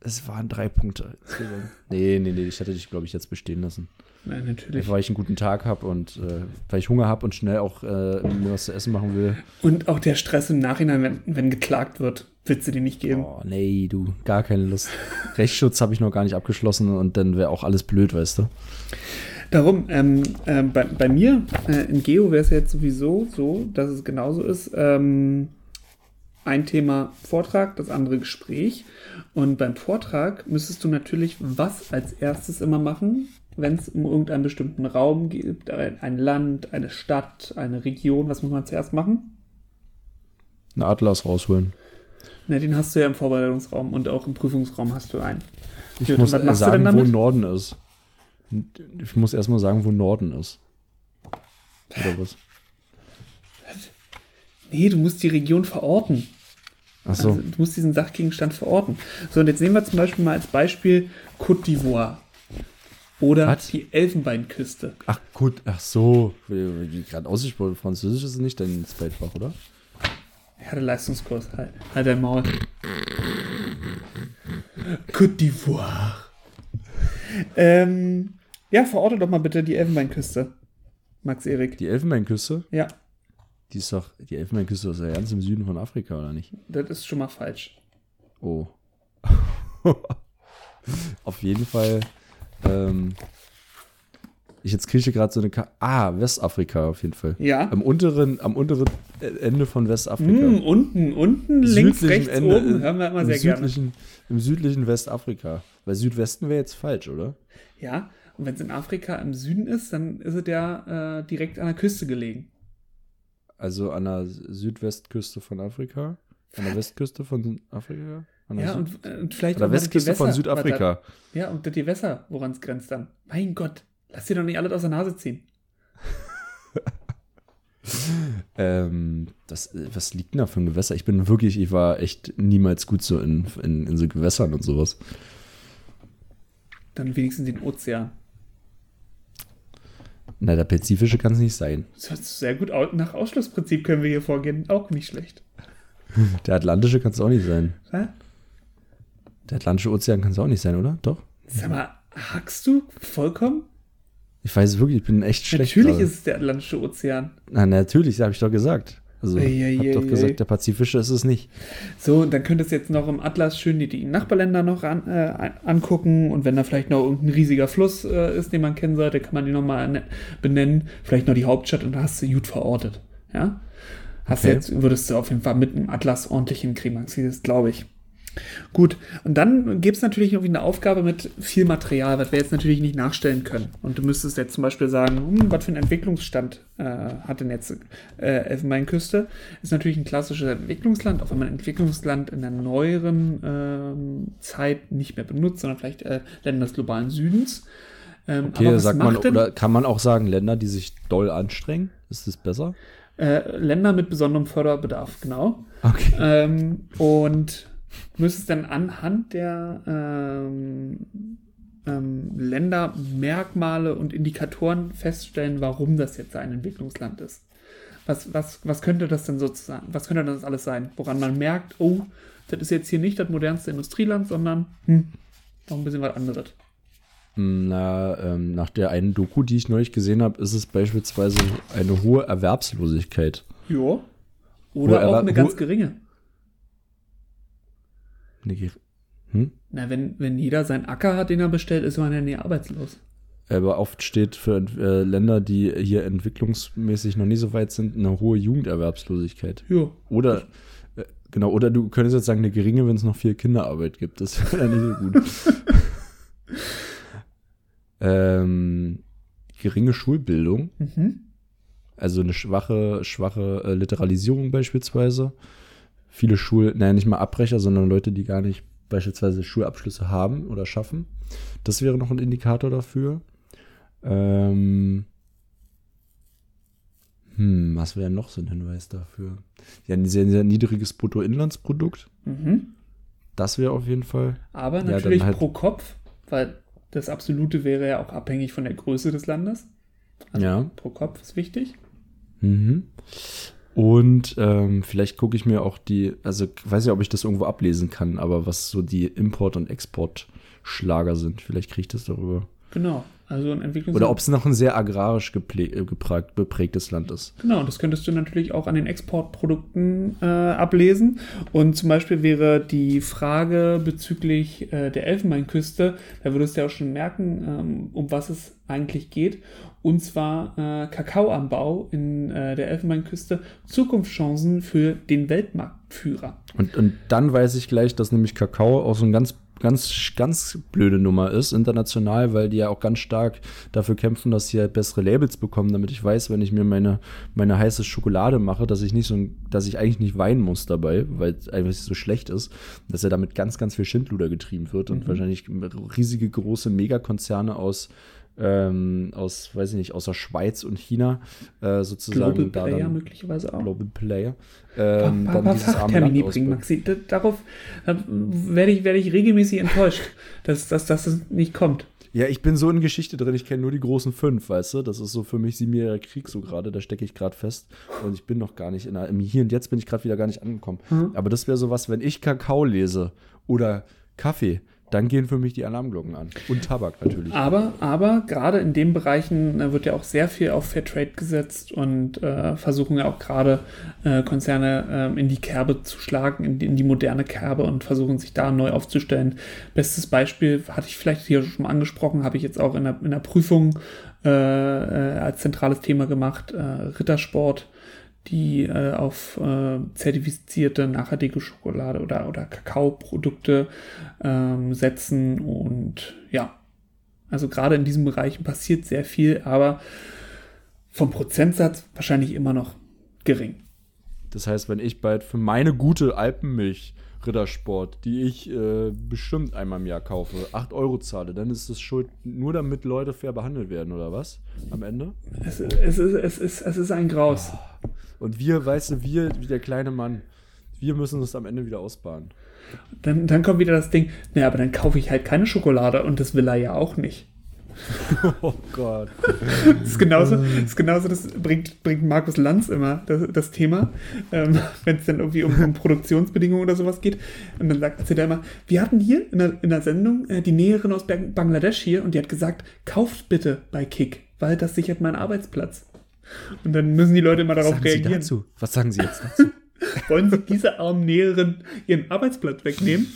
es waren drei Punkte. nee, nee, nee, ich hätte dich, glaube ich, jetzt bestehen lassen. Nein, natürlich. Weil ich einen guten Tag habe und äh, weil ich Hunger habe und schnell auch äh, mir was zu essen machen will. Und auch der Stress im Nachhinein, wenn, wenn geklagt wird, willst du dir nicht geben. Oh, nee, du, gar keine Lust. Rechtsschutz habe ich noch gar nicht abgeschlossen und dann wäre auch alles blöd, weißt du. Darum, ähm, äh, bei, bei mir äh, in Geo wäre es jetzt sowieso so, dass es genauso ist. Ähm, ein Thema Vortrag, das andere Gespräch. Und beim Vortrag müsstest du natürlich was als erstes immer machen, wenn es um irgendeinen bestimmten Raum geht, ein Land, eine Stadt, eine Region. Was muss man zuerst machen? Einen Atlas rausholen. Ne, den hast du ja im Vorbereitungsraum und auch im Prüfungsraum hast du einen. Ich Gut, muss was sagen, wo? Norden ist. Ich muss erstmal sagen, wo Norden ist. Oder was? Nee, du musst die Region verorten. Achso. Also, du musst diesen Sachgegenstand verorten. So, und jetzt nehmen wir zum Beispiel mal als Beispiel Côte d'Ivoire. Oder Was? die Elfenbeinküste. Ach gut, ach so. Gerade ausgesprochen, Französisch ist nicht dein Zweitfach, oder? Ich hatte Leistungskurs. Halt, halt dein Maul. Côte d'Ivoire. Ähm, ja, verorte doch mal bitte die Elfenbeinküste. Max Erik. Die Elfenbeinküste, Ja, die ist doch, die Elfenbeinküste ist ja ganz im Süden von Afrika, oder nicht? das ist schon mal falsch. Oh. Auf jeden Fall. Ähm, ich jetzt kriege gerade so eine Ka Ah, Westafrika auf jeden Fall. Ja. Am unteren, am unteren Ende von Westafrika. Hm, unten, unten, links, rechts, Ende, oben. äh, Hören wir immer im sehr gerne. südlichen, Im südlichen Westafrika. Weil Südwesten wäre jetzt falsch, oder? Ja, und wenn es in Afrika im Süden ist, dann ist es ja äh, direkt an der Küste gelegen. Also an der Südwestküste von Afrika. An der Westküste von Afrika? Ja, und, äh, und vielleicht an der Westküste von Südafrika. da- Ja, und das Gewässer, woran es grenzt dann. Mein Gott, lass dir doch nicht alles aus der Nase ziehen. Ähm, das, was liegt denn da für ein Gewässer? Ich bin wirklich, ich war echt niemals gut so in, in, in so Gewässern und sowas. Dann wenigstens den Ozean. Na, der Pazifische kann es nicht sein. Das hört sehr gut aus. Nach Ausschlussprinzip können wir hier vorgehen. Auch nicht schlecht. Der Atlantische kann es auch nicht sein. Ja? Der Atlantische Ozean kann es auch nicht sein, oder? Doch? Sag mal, hackst du vollkommen? Ich weiß wirklich, ich bin echt schlecht. Natürlich gerade. ist es der Atlantische Ozean. Na, natürlich, habe ich doch gesagt. Also, ich habe doch gesagt, der Pazifische ist es nicht. So, und dann könntest du jetzt noch im Atlas schön die, die Nachbarländer noch an, äh, angucken und wenn da vielleicht noch irgendein riesiger Fluss äh, ist, den man kennen sollte, kann man die nochmal ne- benennen. Vielleicht noch die Hauptstadt und da hast du gut verortet. Ja? Hast du Okay. jetzt, würdest du auf jeden Fall mit dem Atlas ordentlich hinkriegen, Maxi, das glaube ich. Gut, und dann gibt es natürlich irgendwie eine Aufgabe mit viel Material, was wir jetzt natürlich nicht nachstellen können. Und du müsstest jetzt zum Beispiel sagen, hm, was für einen Entwicklungsstand äh, hat denn jetzt äh, Elfenbeinküste? Ist natürlich ein klassisches Entwicklungsland, auch wenn man Entwicklungsland in der neueren ähm, Zeit nicht mehr benutzt, sondern vielleicht äh, Länder des globalen Südens. Ähm, Okay, sagt man, oder kann man auch sagen, Länder, die sich doll anstrengen? Ist das besser? Äh, Länder mit besonderem Förderbedarf, genau. Okay. Ähm, und müsstest dann anhand der ähm, ähm, Länder Merkmale und Indikatoren feststellen, warum das jetzt ein Entwicklungsland ist. Was, was, was könnte das denn sozusagen, was könnte das alles sein? Woran man merkt, oh, das ist jetzt hier nicht das modernste Industrieland, sondern hm, noch ein bisschen was anderes. Hm, Na, ähm, nach der einen Doku, die ich neulich gesehen habe, ist es beispielsweise eine hohe Erwerbslosigkeit. Ja. Oder Wo auch erwar- eine ganz geringe. Eine Hm? Na, wenn, wenn jeder seinen Acker hat, den er bestellt, ist man ja nie arbeitslos. Aber oft steht für äh, Länder, die hier entwicklungsmäßig noch nie so weit sind, eine hohe Jugenderwerbslosigkeit. Ja. Oder, äh, genau, oder du könntest jetzt sagen, eine geringe, wenn es noch viel Kinderarbeit gibt. Das wäre nicht so gut. ähm, geringe Schulbildung, Mhm. also eine schwache, schwache äh, Literalisierung beispielsweise. Viele Schul, naja, nicht mal Abbrecher, sondern Leute, die gar nicht beispielsweise Schulabschlüsse haben oder schaffen. Das wäre noch ein Indikator dafür. Ähm, hm, was wäre noch so ein Hinweis dafür? Ja, ein sehr, sehr niedriges Bruttoinlandsprodukt. Mhm. Das wäre auf jeden Fall. Aber natürlich halt- pro Kopf, weil das Absolute wäre ja auch abhängig von der Größe des Landes. Also Ja. Pro Kopf ist wichtig. Mhm. Und ähm, vielleicht gucke ich mir auch die, also weiß ja, ob ich das irgendwo ablesen kann, aber was so die Import- und Exportschlager sind. Vielleicht kriege ich das darüber. Genau. Also ein Entwicklungsland. Oder ob es noch ein sehr agrarisch äh, geprägt, beprägtes Land ist. Genau, das könntest du natürlich auch an den Exportprodukten äh, ablesen. Und zum Beispiel wäre die Frage bezüglich äh, der Elfenbeinküste, da würdest du ja auch schon merken, ähm, um was es eigentlich geht. Und zwar äh, Kakaoanbau in äh, der Elfenbeinküste, Zukunftschancen für den Weltmarktführer. Und, und dann weiß ich gleich, dass nämlich Kakao auch so ein ganz, ganz, ganz blöde Nummer ist, international, weil die ja auch ganz stark dafür kämpfen, dass sie halt bessere Labels bekommen, damit ich weiß, wenn ich mir meine, meine heiße Schokolade mache, dass ich nicht so dass ich eigentlich nicht weinen muss dabei, weil es einfach so schlecht ist, dass ja damit ganz, ganz viel Schindluder getrieben wird und wahrscheinlich riesige große Megakonzerne aus ähm, aus, weiß ich nicht, aus der Schweiz und China äh, sozusagen Global da Player dann, möglicherweise auch. Global Player ähm, paar, dann dieses Fachtermini bringen. Maxi. Da- Darauf da werde ich, werde ich regelmäßig enttäuscht, dass, dass, dass das nicht kommt. Ja, ich bin so in Geschichte drin, ich kenne nur die großen fünf, weißt du? Das ist so für mich siebenjähriger Krieg so gerade, da stecke ich gerade fest. Und ich bin noch gar nicht in der, im Hier und Jetzt bin ich gerade wieder gar nicht angekommen. Mhm. Aber das wäre sowas, wenn ich Kakao lese oder Kaffee, dann gehen für mich die Alarmglocken an. Und Tabak natürlich. Aber, aber gerade in den Bereichen äh, wird ja auch sehr viel auf Fairtrade gesetzt und äh, versuchen ja auch gerade äh, Konzerne ähm, in die Kerbe zu schlagen, in die, in die moderne Kerbe und versuchen sich da neu aufzustellen. Bestes Beispiel hatte ich vielleicht hier schon mal angesprochen, habe ich jetzt auch in der, in der Prüfung äh, äh, als zentrales Thema gemacht, äh, Rittersport die äh, auf äh, zertifizierte nachhaltige Schokolade oder, oder Kakaoprodukte ähm, setzen. Und ja, also gerade in diesen Bereichen passiert sehr viel, aber vom Prozentsatz wahrscheinlich immer noch gering. Das heißt, wenn ich bald für meine gute Alpenmilch Rittersport, die ich äh, bestimmt einmal im Jahr kaufe, 8 Euro zahle, dann ist das schuld, nur damit Leute fair behandelt werden, oder was? Am Ende? Es, es, es, ist, es ist ein Graus. Und wir, weißt du, wir, wie der kleine Mann, wir müssen das am Ende wieder ausbaden. Dann, dann kommt wieder das Ding, naja, aber dann kaufe ich halt keine Schokolade und das will er ja auch nicht. Oh Gott. Das ist genauso, das, ist genauso, das bringt, bringt Markus Lanz immer das, das Thema, ähm, wenn es dann irgendwie um, um, Produktionsbedingungen oder sowas geht. Und dann sagt, erzählt er immer, wir hatten hier in der, in der Sendung äh, die Näherin aus Bangladesch hier und die hat gesagt, kauft bitte bei Kick, weil das sichert meinen Arbeitsplatz. Und dann müssen die Leute immer darauf sagen reagieren. Sie dazu? Was sagen Sie jetzt dazu? Wollen Sie dieser armen Näherin ihren Arbeitsplatz wegnehmen?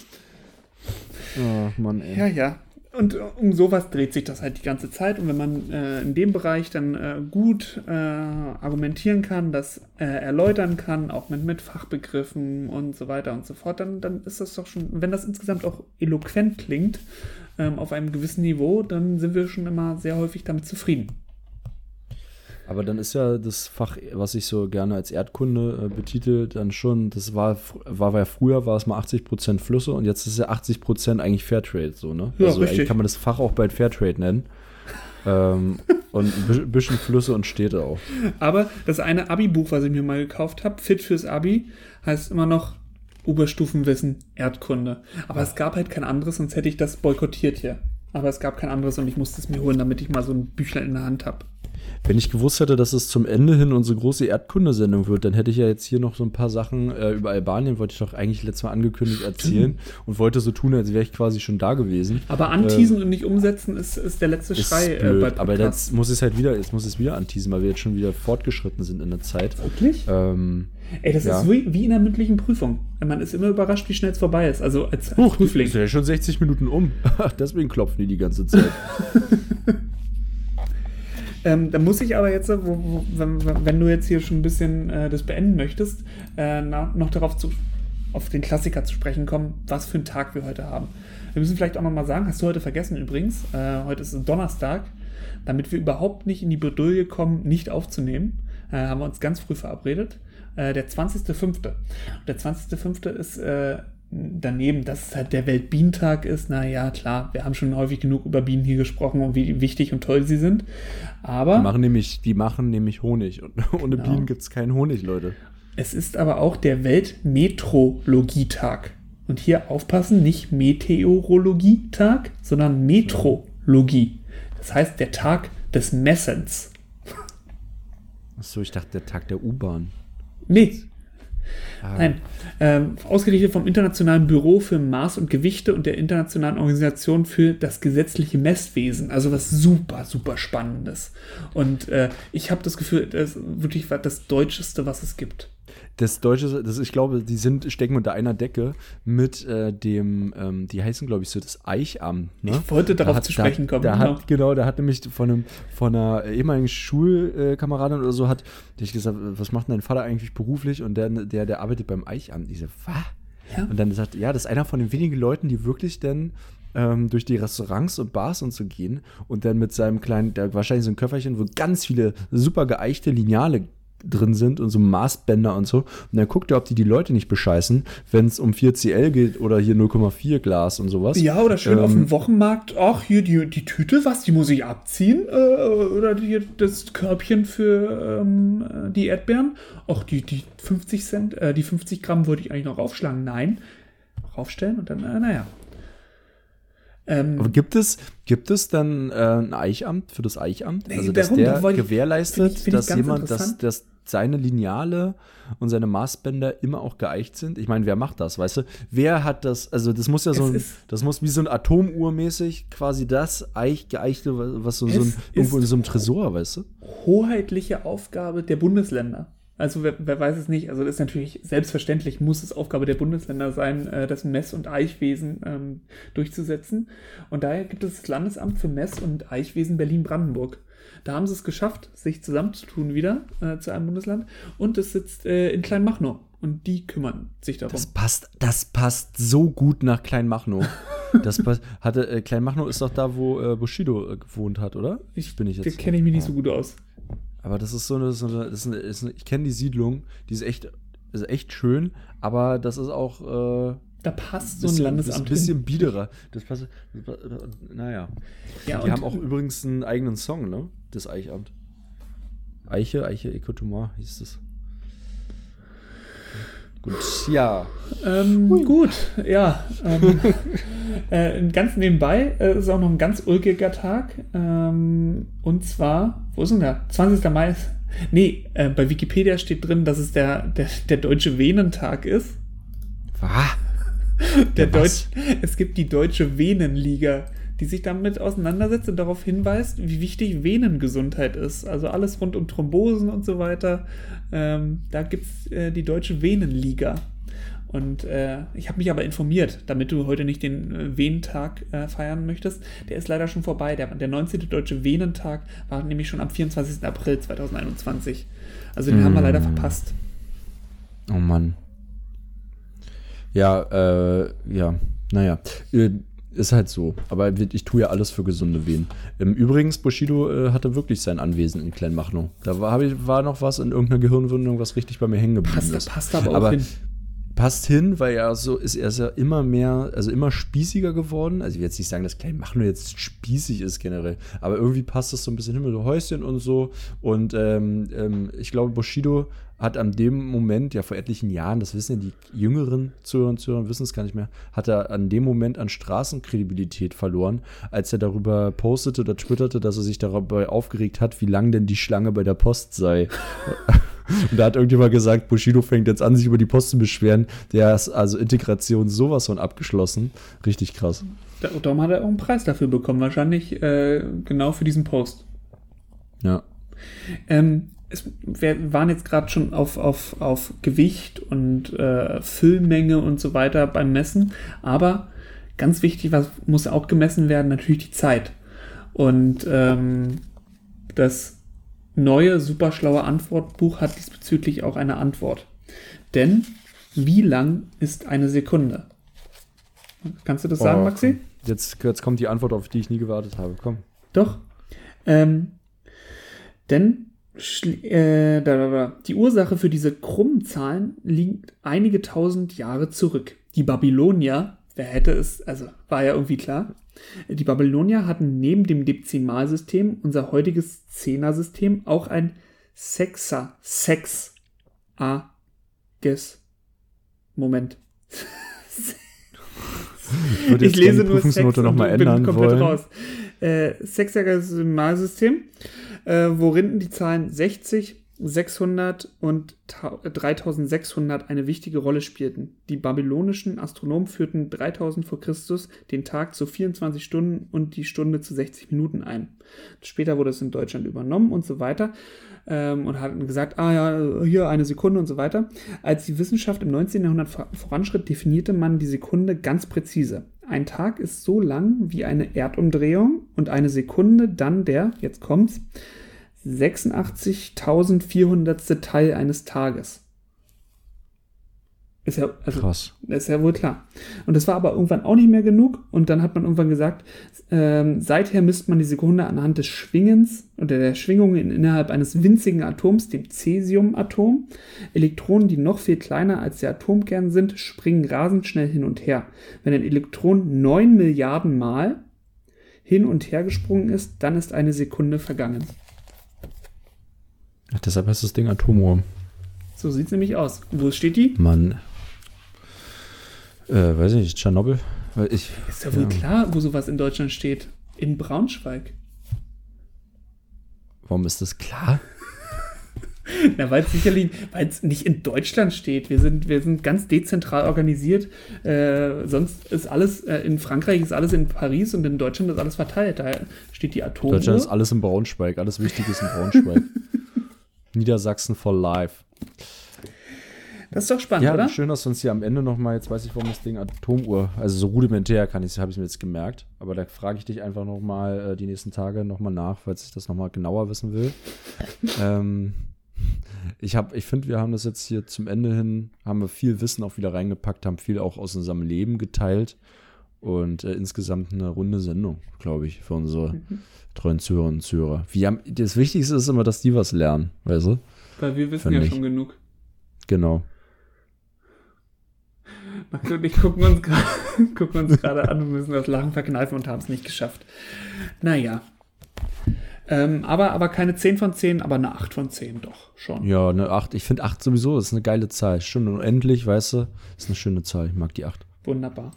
Oh Mann, ey. Ja, ja. Und um sowas dreht sich das halt die ganze Zeit. Und wenn man äh, in dem Bereich dann äh, gut äh, argumentieren kann, das äh, erläutern kann, auch mit, mit Fachbegriffen und so weiter und so fort, dann, dann ist das doch schon, wenn das insgesamt auch eloquent klingt, ähm, auf einem gewissen Niveau, dann sind wir schon immer sehr häufig damit zufrieden. Aber dann ist ja das Fach, was ich so gerne als Erdkunde äh, betitelt, dann schon, das war, war ja früher, war es mal 80% Flüsse und jetzt ist ja 80% eigentlich Fairtrade, so, ne? Ja, also richtig. eigentlich kann man das Fach auch bald Fairtrade nennen. ähm, und ein bisschen Flüsse und Städte auch. Aber das eine Abi-Buch, was ich mir mal gekauft habe, Fit fürs Abi, heißt immer noch Oberstufenwissen Erdkunde. Aber es gab halt kein anderes, sonst hätte ich das boykottiert hier. Aber es gab kein anderes und ich musste es mir holen, damit ich mal so ein Büchlein in der Hand habe. Wenn ich gewusst hätte, dass es zum Ende hin unsere große Erdkundesendung wird, dann hätte ich ja jetzt hier noch so ein paar Sachen äh, über Albanien, wollte ich doch eigentlich letztes Mal angekündigt erzählen und wollte so tun, als wäre ich quasi schon da gewesen. Aber anteasen ähm, und nicht umsetzen ist, ist der letzte ist Schrei blöd, äh, Aber jetzt muss es halt wieder, jetzt muss es wieder anteasen, weil wir jetzt schon wieder fortgeschritten sind in der Zeit. Wirklich? Ähm, Ey, das ja. ist wie, wie in einer mündlichen Prüfung. Man ist immer überrascht, wie schnell es vorbei ist. Also als, als Huch, Prüfling. Ist ja schon 60 Minuten um. Deswegen klopfen die die ganze Zeit. Ähm, da muss ich aber jetzt, wo, wo, wenn, wenn, du jetzt hier schon ein bisschen äh, das beenden möchtest, äh, na, noch darauf zu, auf den Klassiker zu sprechen kommen, was für einen Tag wir heute haben. Wir müssen vielleicht auch nochmal sagen, hast du heute vergessen übrigens, äh, heute ist Donnerstag, damit wir überhaupt nicht in die Bredouille kommen, nicht aufzunehmen, äh, haben wir uns ganz früh verabredet. Äh, der 20.05. Der 20.05. ist äh, daneben, dass es halt der Weltbienentag ist, naja, klar, wir haben schon häufig genug über Bienen hier gesprochen und wie wichtig und toll sie sind. Aber. Die machen nämlich, die machen nämlich Honig. Und ohne Genau. Bienen gibt es keinen Honig, Leute. Es ist aber auch der Weltmetrologietag. Und hier aufpassen, nicht Meteorologietag, sondern Metrologie. Das heißt, der Tag des Messens. Achso, ich dachte, der Tag der U-Bahn. Nee, Ah, Nein, ähm, ausgerichtet vom Internationalen Büro für Maß und Gewichte und der Internationalen Organisation für das gesetzliche Messwesen. Also was super, super Spannendes. Und äh, ich habe das Gefühl, das ist wirklich das Deutscheste, was es gibt. Das Deutsche, das, ich glaube, die sind, stecken unter einer Decke mit äh, dem, ähm, die heißen, glaube ich, so das Eichamt. Ne? Ich wollte darauf Da hat- zu sprechen kommen. Da genau. hat, genau, da hat nämlich von, einem, von einer ehemaligen Schulkameradin oder so, hat die ich gesagt, was macht denn dein Vater eigentlich beruflich? Und der, der, der arbeitet beim Eichamt. Ich so, was? Ja. Und dann sagt, ja, das ist einer von den wenigen Leuten, die wirklich dann ähm, durch die Restaurants und Bars und so gehen und dann mit seinem kleinen, der wahrscheinlich so ein Köfferchen, wo ganz viele super geeichte Lineale drin sind und so Maßbänder und so. Und dann guckt er, ob die die Leute nicht bescheißen, wenn es um 4CL geht oder hier 0,4 Glas und sowas. Ja, oder schön auf Ähm, dem Wochenmarkt, ach, hier die, die Tüte, was, die muss ich abziehen? Äh, oder die, das Körbchen für ähm, die Erdbeeren? Ach, die, die 50 Cent, äh, die 50 Gramm wollte ich eigentlich noch raufschlagen. Nein. Raufstellen und dann, äh, naja. Ähm, Aber gibt es, gibt es dann äh, ein Eichamt für das Eichamt? Nee, also, dass der gewährleistet, finde ich- finde ich dass jemand, dass, dass seine Lineale und seine Maßbänder immer auch geeicht sind? Ich meine, wer macht das, weißt du? Wer hat das, also das muss ja so ein, das muss wie so ein Atomuhr mäßig quasi das Eich, geeichte, was so, so ein, irgendwo in so einem Tresor, weißt du? hoheitliche Aufgabe der Bundesländer. Also wer, wer weiß es nicht, also das ist natürlich selbstverständlich, muss es Aufgabe der Bundesländer sein, äh, das Mess- und Eichwesen ähm, durchzusetzen. Und daher gibt es das Landesamt für Mess- und Eichwesen Berlin-Brandenburg. Da haben sie es geschafft, sich zusammenzutun wieder äh, zu einem Bundesland. Und es sitzt äh, in Kleinmachnow. Und die kümmern sich darum. Das passt, das passt so gut nach Kleinmachnow. Das passt, hatte, äh, Kleinmachnow ist doch da, wo äh, Bushido äh, gewohnt hat, oder? ich, bin ich Da jetzt. kenne ich mich nicht so gut aus. Aber das ist so eine, so eine, ist eine, ist eine ich kenne die Siedlung, die ist echt, ist echt schön, aber das ist auch äh, Da passt so ein bisschen, Landesamt bisschen hin. biederer. Das passt, das, naja. Ja, die haben auch übrigens einen eigenen Song, ne? Das Eichamt. Eiche, Eiche, Ekotomar hieß das. Gut, ja. Ähm, gut, ja. Ähm, äh, ganz nebenbei äh, ist auch noch ein ganz ulkiger Tag. Ähm, und zwar, wo ist denn der? 20. Mai. Ist, nee, äh, bei Wikipedia steht drin, dass es der, der, der Deutsche Venentag ist. Was? Der Deutsch, es gibt die Deutsche Venenliga, die sich damit auseinandersetzt und darauf hinweist, wie wichtig Venengesundheit ist. Also alles rund um Thrombosen und so weiter. Ähm, da gibt es äh, die Deutsche Venenliga. Und äh, ich habe mich aber informiert, damit du heute nicht den äh, Venentag äh, feiern möchtest. Der ist leider schon vorbei. Der, der 19. Deutsche Venentag war nämlich schon am 24. April 2021. Also den mm. haben wir leider verpasst. Oh Mann. Ja, äh, ja, naja. Ist halt so. Aber ich tue ja alles für gesunde Wehen. Übrigens, Bushido äh, hatte wirklich sein Anwesen in Kleinmachnow. Da war, ich, war noch was in irgendeiner Gehirnwundung, was richtig bei mir hängen geblieben passt, ist. Passt aber auch aber hin. Passt hin, weil er so ist, er ist ja immer mehr, also immer spießiger geworden. Also ich will jetzt nicht sagen, dass Kleinmachnow jetzt spießig ist generell, aber irgendwie passt das so ein bisschen hin mit so Häuschen und so. Und ähm, ähm, ich glaube, Bushido hat an dem Moment, ja vor etlichen Jahren, das wissen ja die jüngeren Zuhörer und Zuhörer, wissen es gar nicht mehr, hat er an dem Moment an Straßenkredibilität verloren, als er darüber postete oder twitterte, dass er sich darüber aufgeregt hat, wie lang denn die Schlange bei der Post sei. Und da hat irgendjemand gesagt, Bushido fängt jetzt an, sich über die Post zu beschweren. Der ist also Integration sowas von abgeschlossen. Richtig krass. Darum hat er auch einen Preis dafür bekommen, wahrscheinlich äh, genau für diesen Post. Ja. Ähm, es, wir waren jetzt gerade schon auf, auf, auf Gewicht und äh, Füllmenge und so weiter beim Messen, aber ganz wichtig, was muss auch gemessen werden, natürlich die Zeit. Und ähm, das neue, super schlaue Antwortbuch hat diesbezüglich auch eine Antwort. Denn wie lang ist eine Sekunde? Kannst du das sagen, oh, Maxi? Jetzt, jetzt kommt die Antwort, auf die ich nie gewartet habe. Komm. Doch. Ähm, denn äh, die Ursache für diese krummen Zahlen liegt einige tausend Jahre zurück. Die Babylonier, wer hätte es, also war ja irgendwie klar, die Babylonier hatten neben dem Dezimalsystem, unser heutiges Zehnersystem, auch ein Sexer, Sex, A, Ges, Moment. Ich, ich lese nur Sex noch mal ändern bin komplett wollen. raus. Äh, Sexagemalsystem äh, worin die Zahlen 60, 600 und 3600 eine wichtige Rolle spielten. Die babylonischen Astronomen führten 3000 vor Christus den Tag zu 24 Stunden und die Stunde zu 60 Minuten ein. Später wurde es in Deutschland übernommen und so weiter ähm, und hatten gesagt, ah ja, hier eine Sekunde und so weiter. Als die Wissenschaft im 19. Jahrhundert voranschritt, definierte man die Sekunde ganz präzise. Ein Tag ist so lang wie eine Erdumdrehung und eine Sekunde dann der, jetzt kommt's, 86.400. Teil eines Tages. Ist ja, also, Krass. Ist ja wohl klar. Und das war aber irgendwann auch nicht mehr genug. Und dann hat man irgendwann gesagt, ähm, seither misst man die Sekunde anhand des Schwingens oder der Schwingungen innerhalb eines winzigen Atoms, dem Cäsiumatom. Elektronen, die noch viel kleiner als der Atomkern sind, springen rasend schnell hin und her. Wenn ein Elektron 9 Milliarden Mal hin und her gesprungen ist, dann ist eine Sekunde vergangen. Ach, deshalb heißt das Ding Atomuhr. So sieht es nämlich aus. Wo steht die? Mann, äh, weiß ich nicht, Tschernobyl? Ich, ist ja wohl klar, wo sowas in Deutschland steht. In Braunschweig. Warum ist das klar? Na, weil es sicherlich, weil es nicht in Deutschland steht. Wir sind, wir sind ganz dezentral organisiert. Äh, sonst ist alles, äh, in Frankreich ist alles in Paris und in Deutschland ist alles verteilt. Da steht die Atom. Deutschland ist alles in Braunschweig. Alles Wichtige ist in Braunschweig. Niedersachsen for life. Das ist doch spannend, ja, oder? schön, dass wir uns hier am Ende nochmal, jetzt weiß ich, warum das Ding Atomuhr, also so rudimentär kann ich, habe ich mir jetzt gemerkt. Aber da frage ich dich einfach nochmal äh, die nächsten Tage nochmal nach, falls ich das nochmal genauer wissen will. ähm, ich habe, ich finde, wir haben das jetzt hier zum Ende hin, haben wir viel Wissen auch wieder reingepackt, haben viel auch aus unserem Leben geteilt und äh, insgesamt eine runde Sendung, glaube ich, für unsere mhm. treuen Zuhörerinnen und Zuhörer. Wir haben, das Wichtigste ist immer, dass die was lernen, weißt du? Weil wir wissen ja ich. schon genug. Genau. Max und ich gucken uns gerade an und müssen das Lachen verkneifen und haben es nicht geschafft. Naja. Ähm, aber, aber keine 10 von 10, aber eine 8 von 10 doch schon. Ja, eine 8. Ich finde 8 sowieso ist eine geile Zahl. Schon unendlich, weißt du, ist eine schöne Zahl. Ich mag die 8. Wunderbar.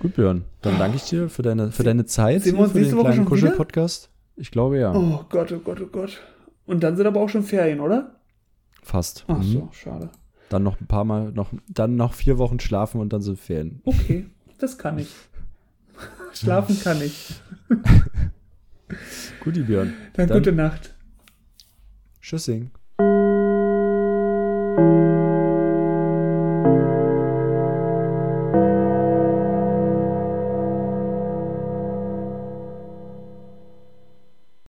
Gut, Björn. Dann danke ich dir für deine, für deine Zeit. sehen wir uns für nächste den Woche kleinen? Kuschel-Podcast. Ich glaube ja. Oh Gott, oh Gott, oh Gott. Und dann sind aber auch schon Ferien, oder? Fast. Ach Mhm. so, schade. Dann noch ein paar Mal, noch, dann noch vier Wochen schlafen und dann sind Ferien. Okay, das kann ich. Schlafen kann ich. Guti, Björn. Dann, Dann- gute Nacht. Tschüssing.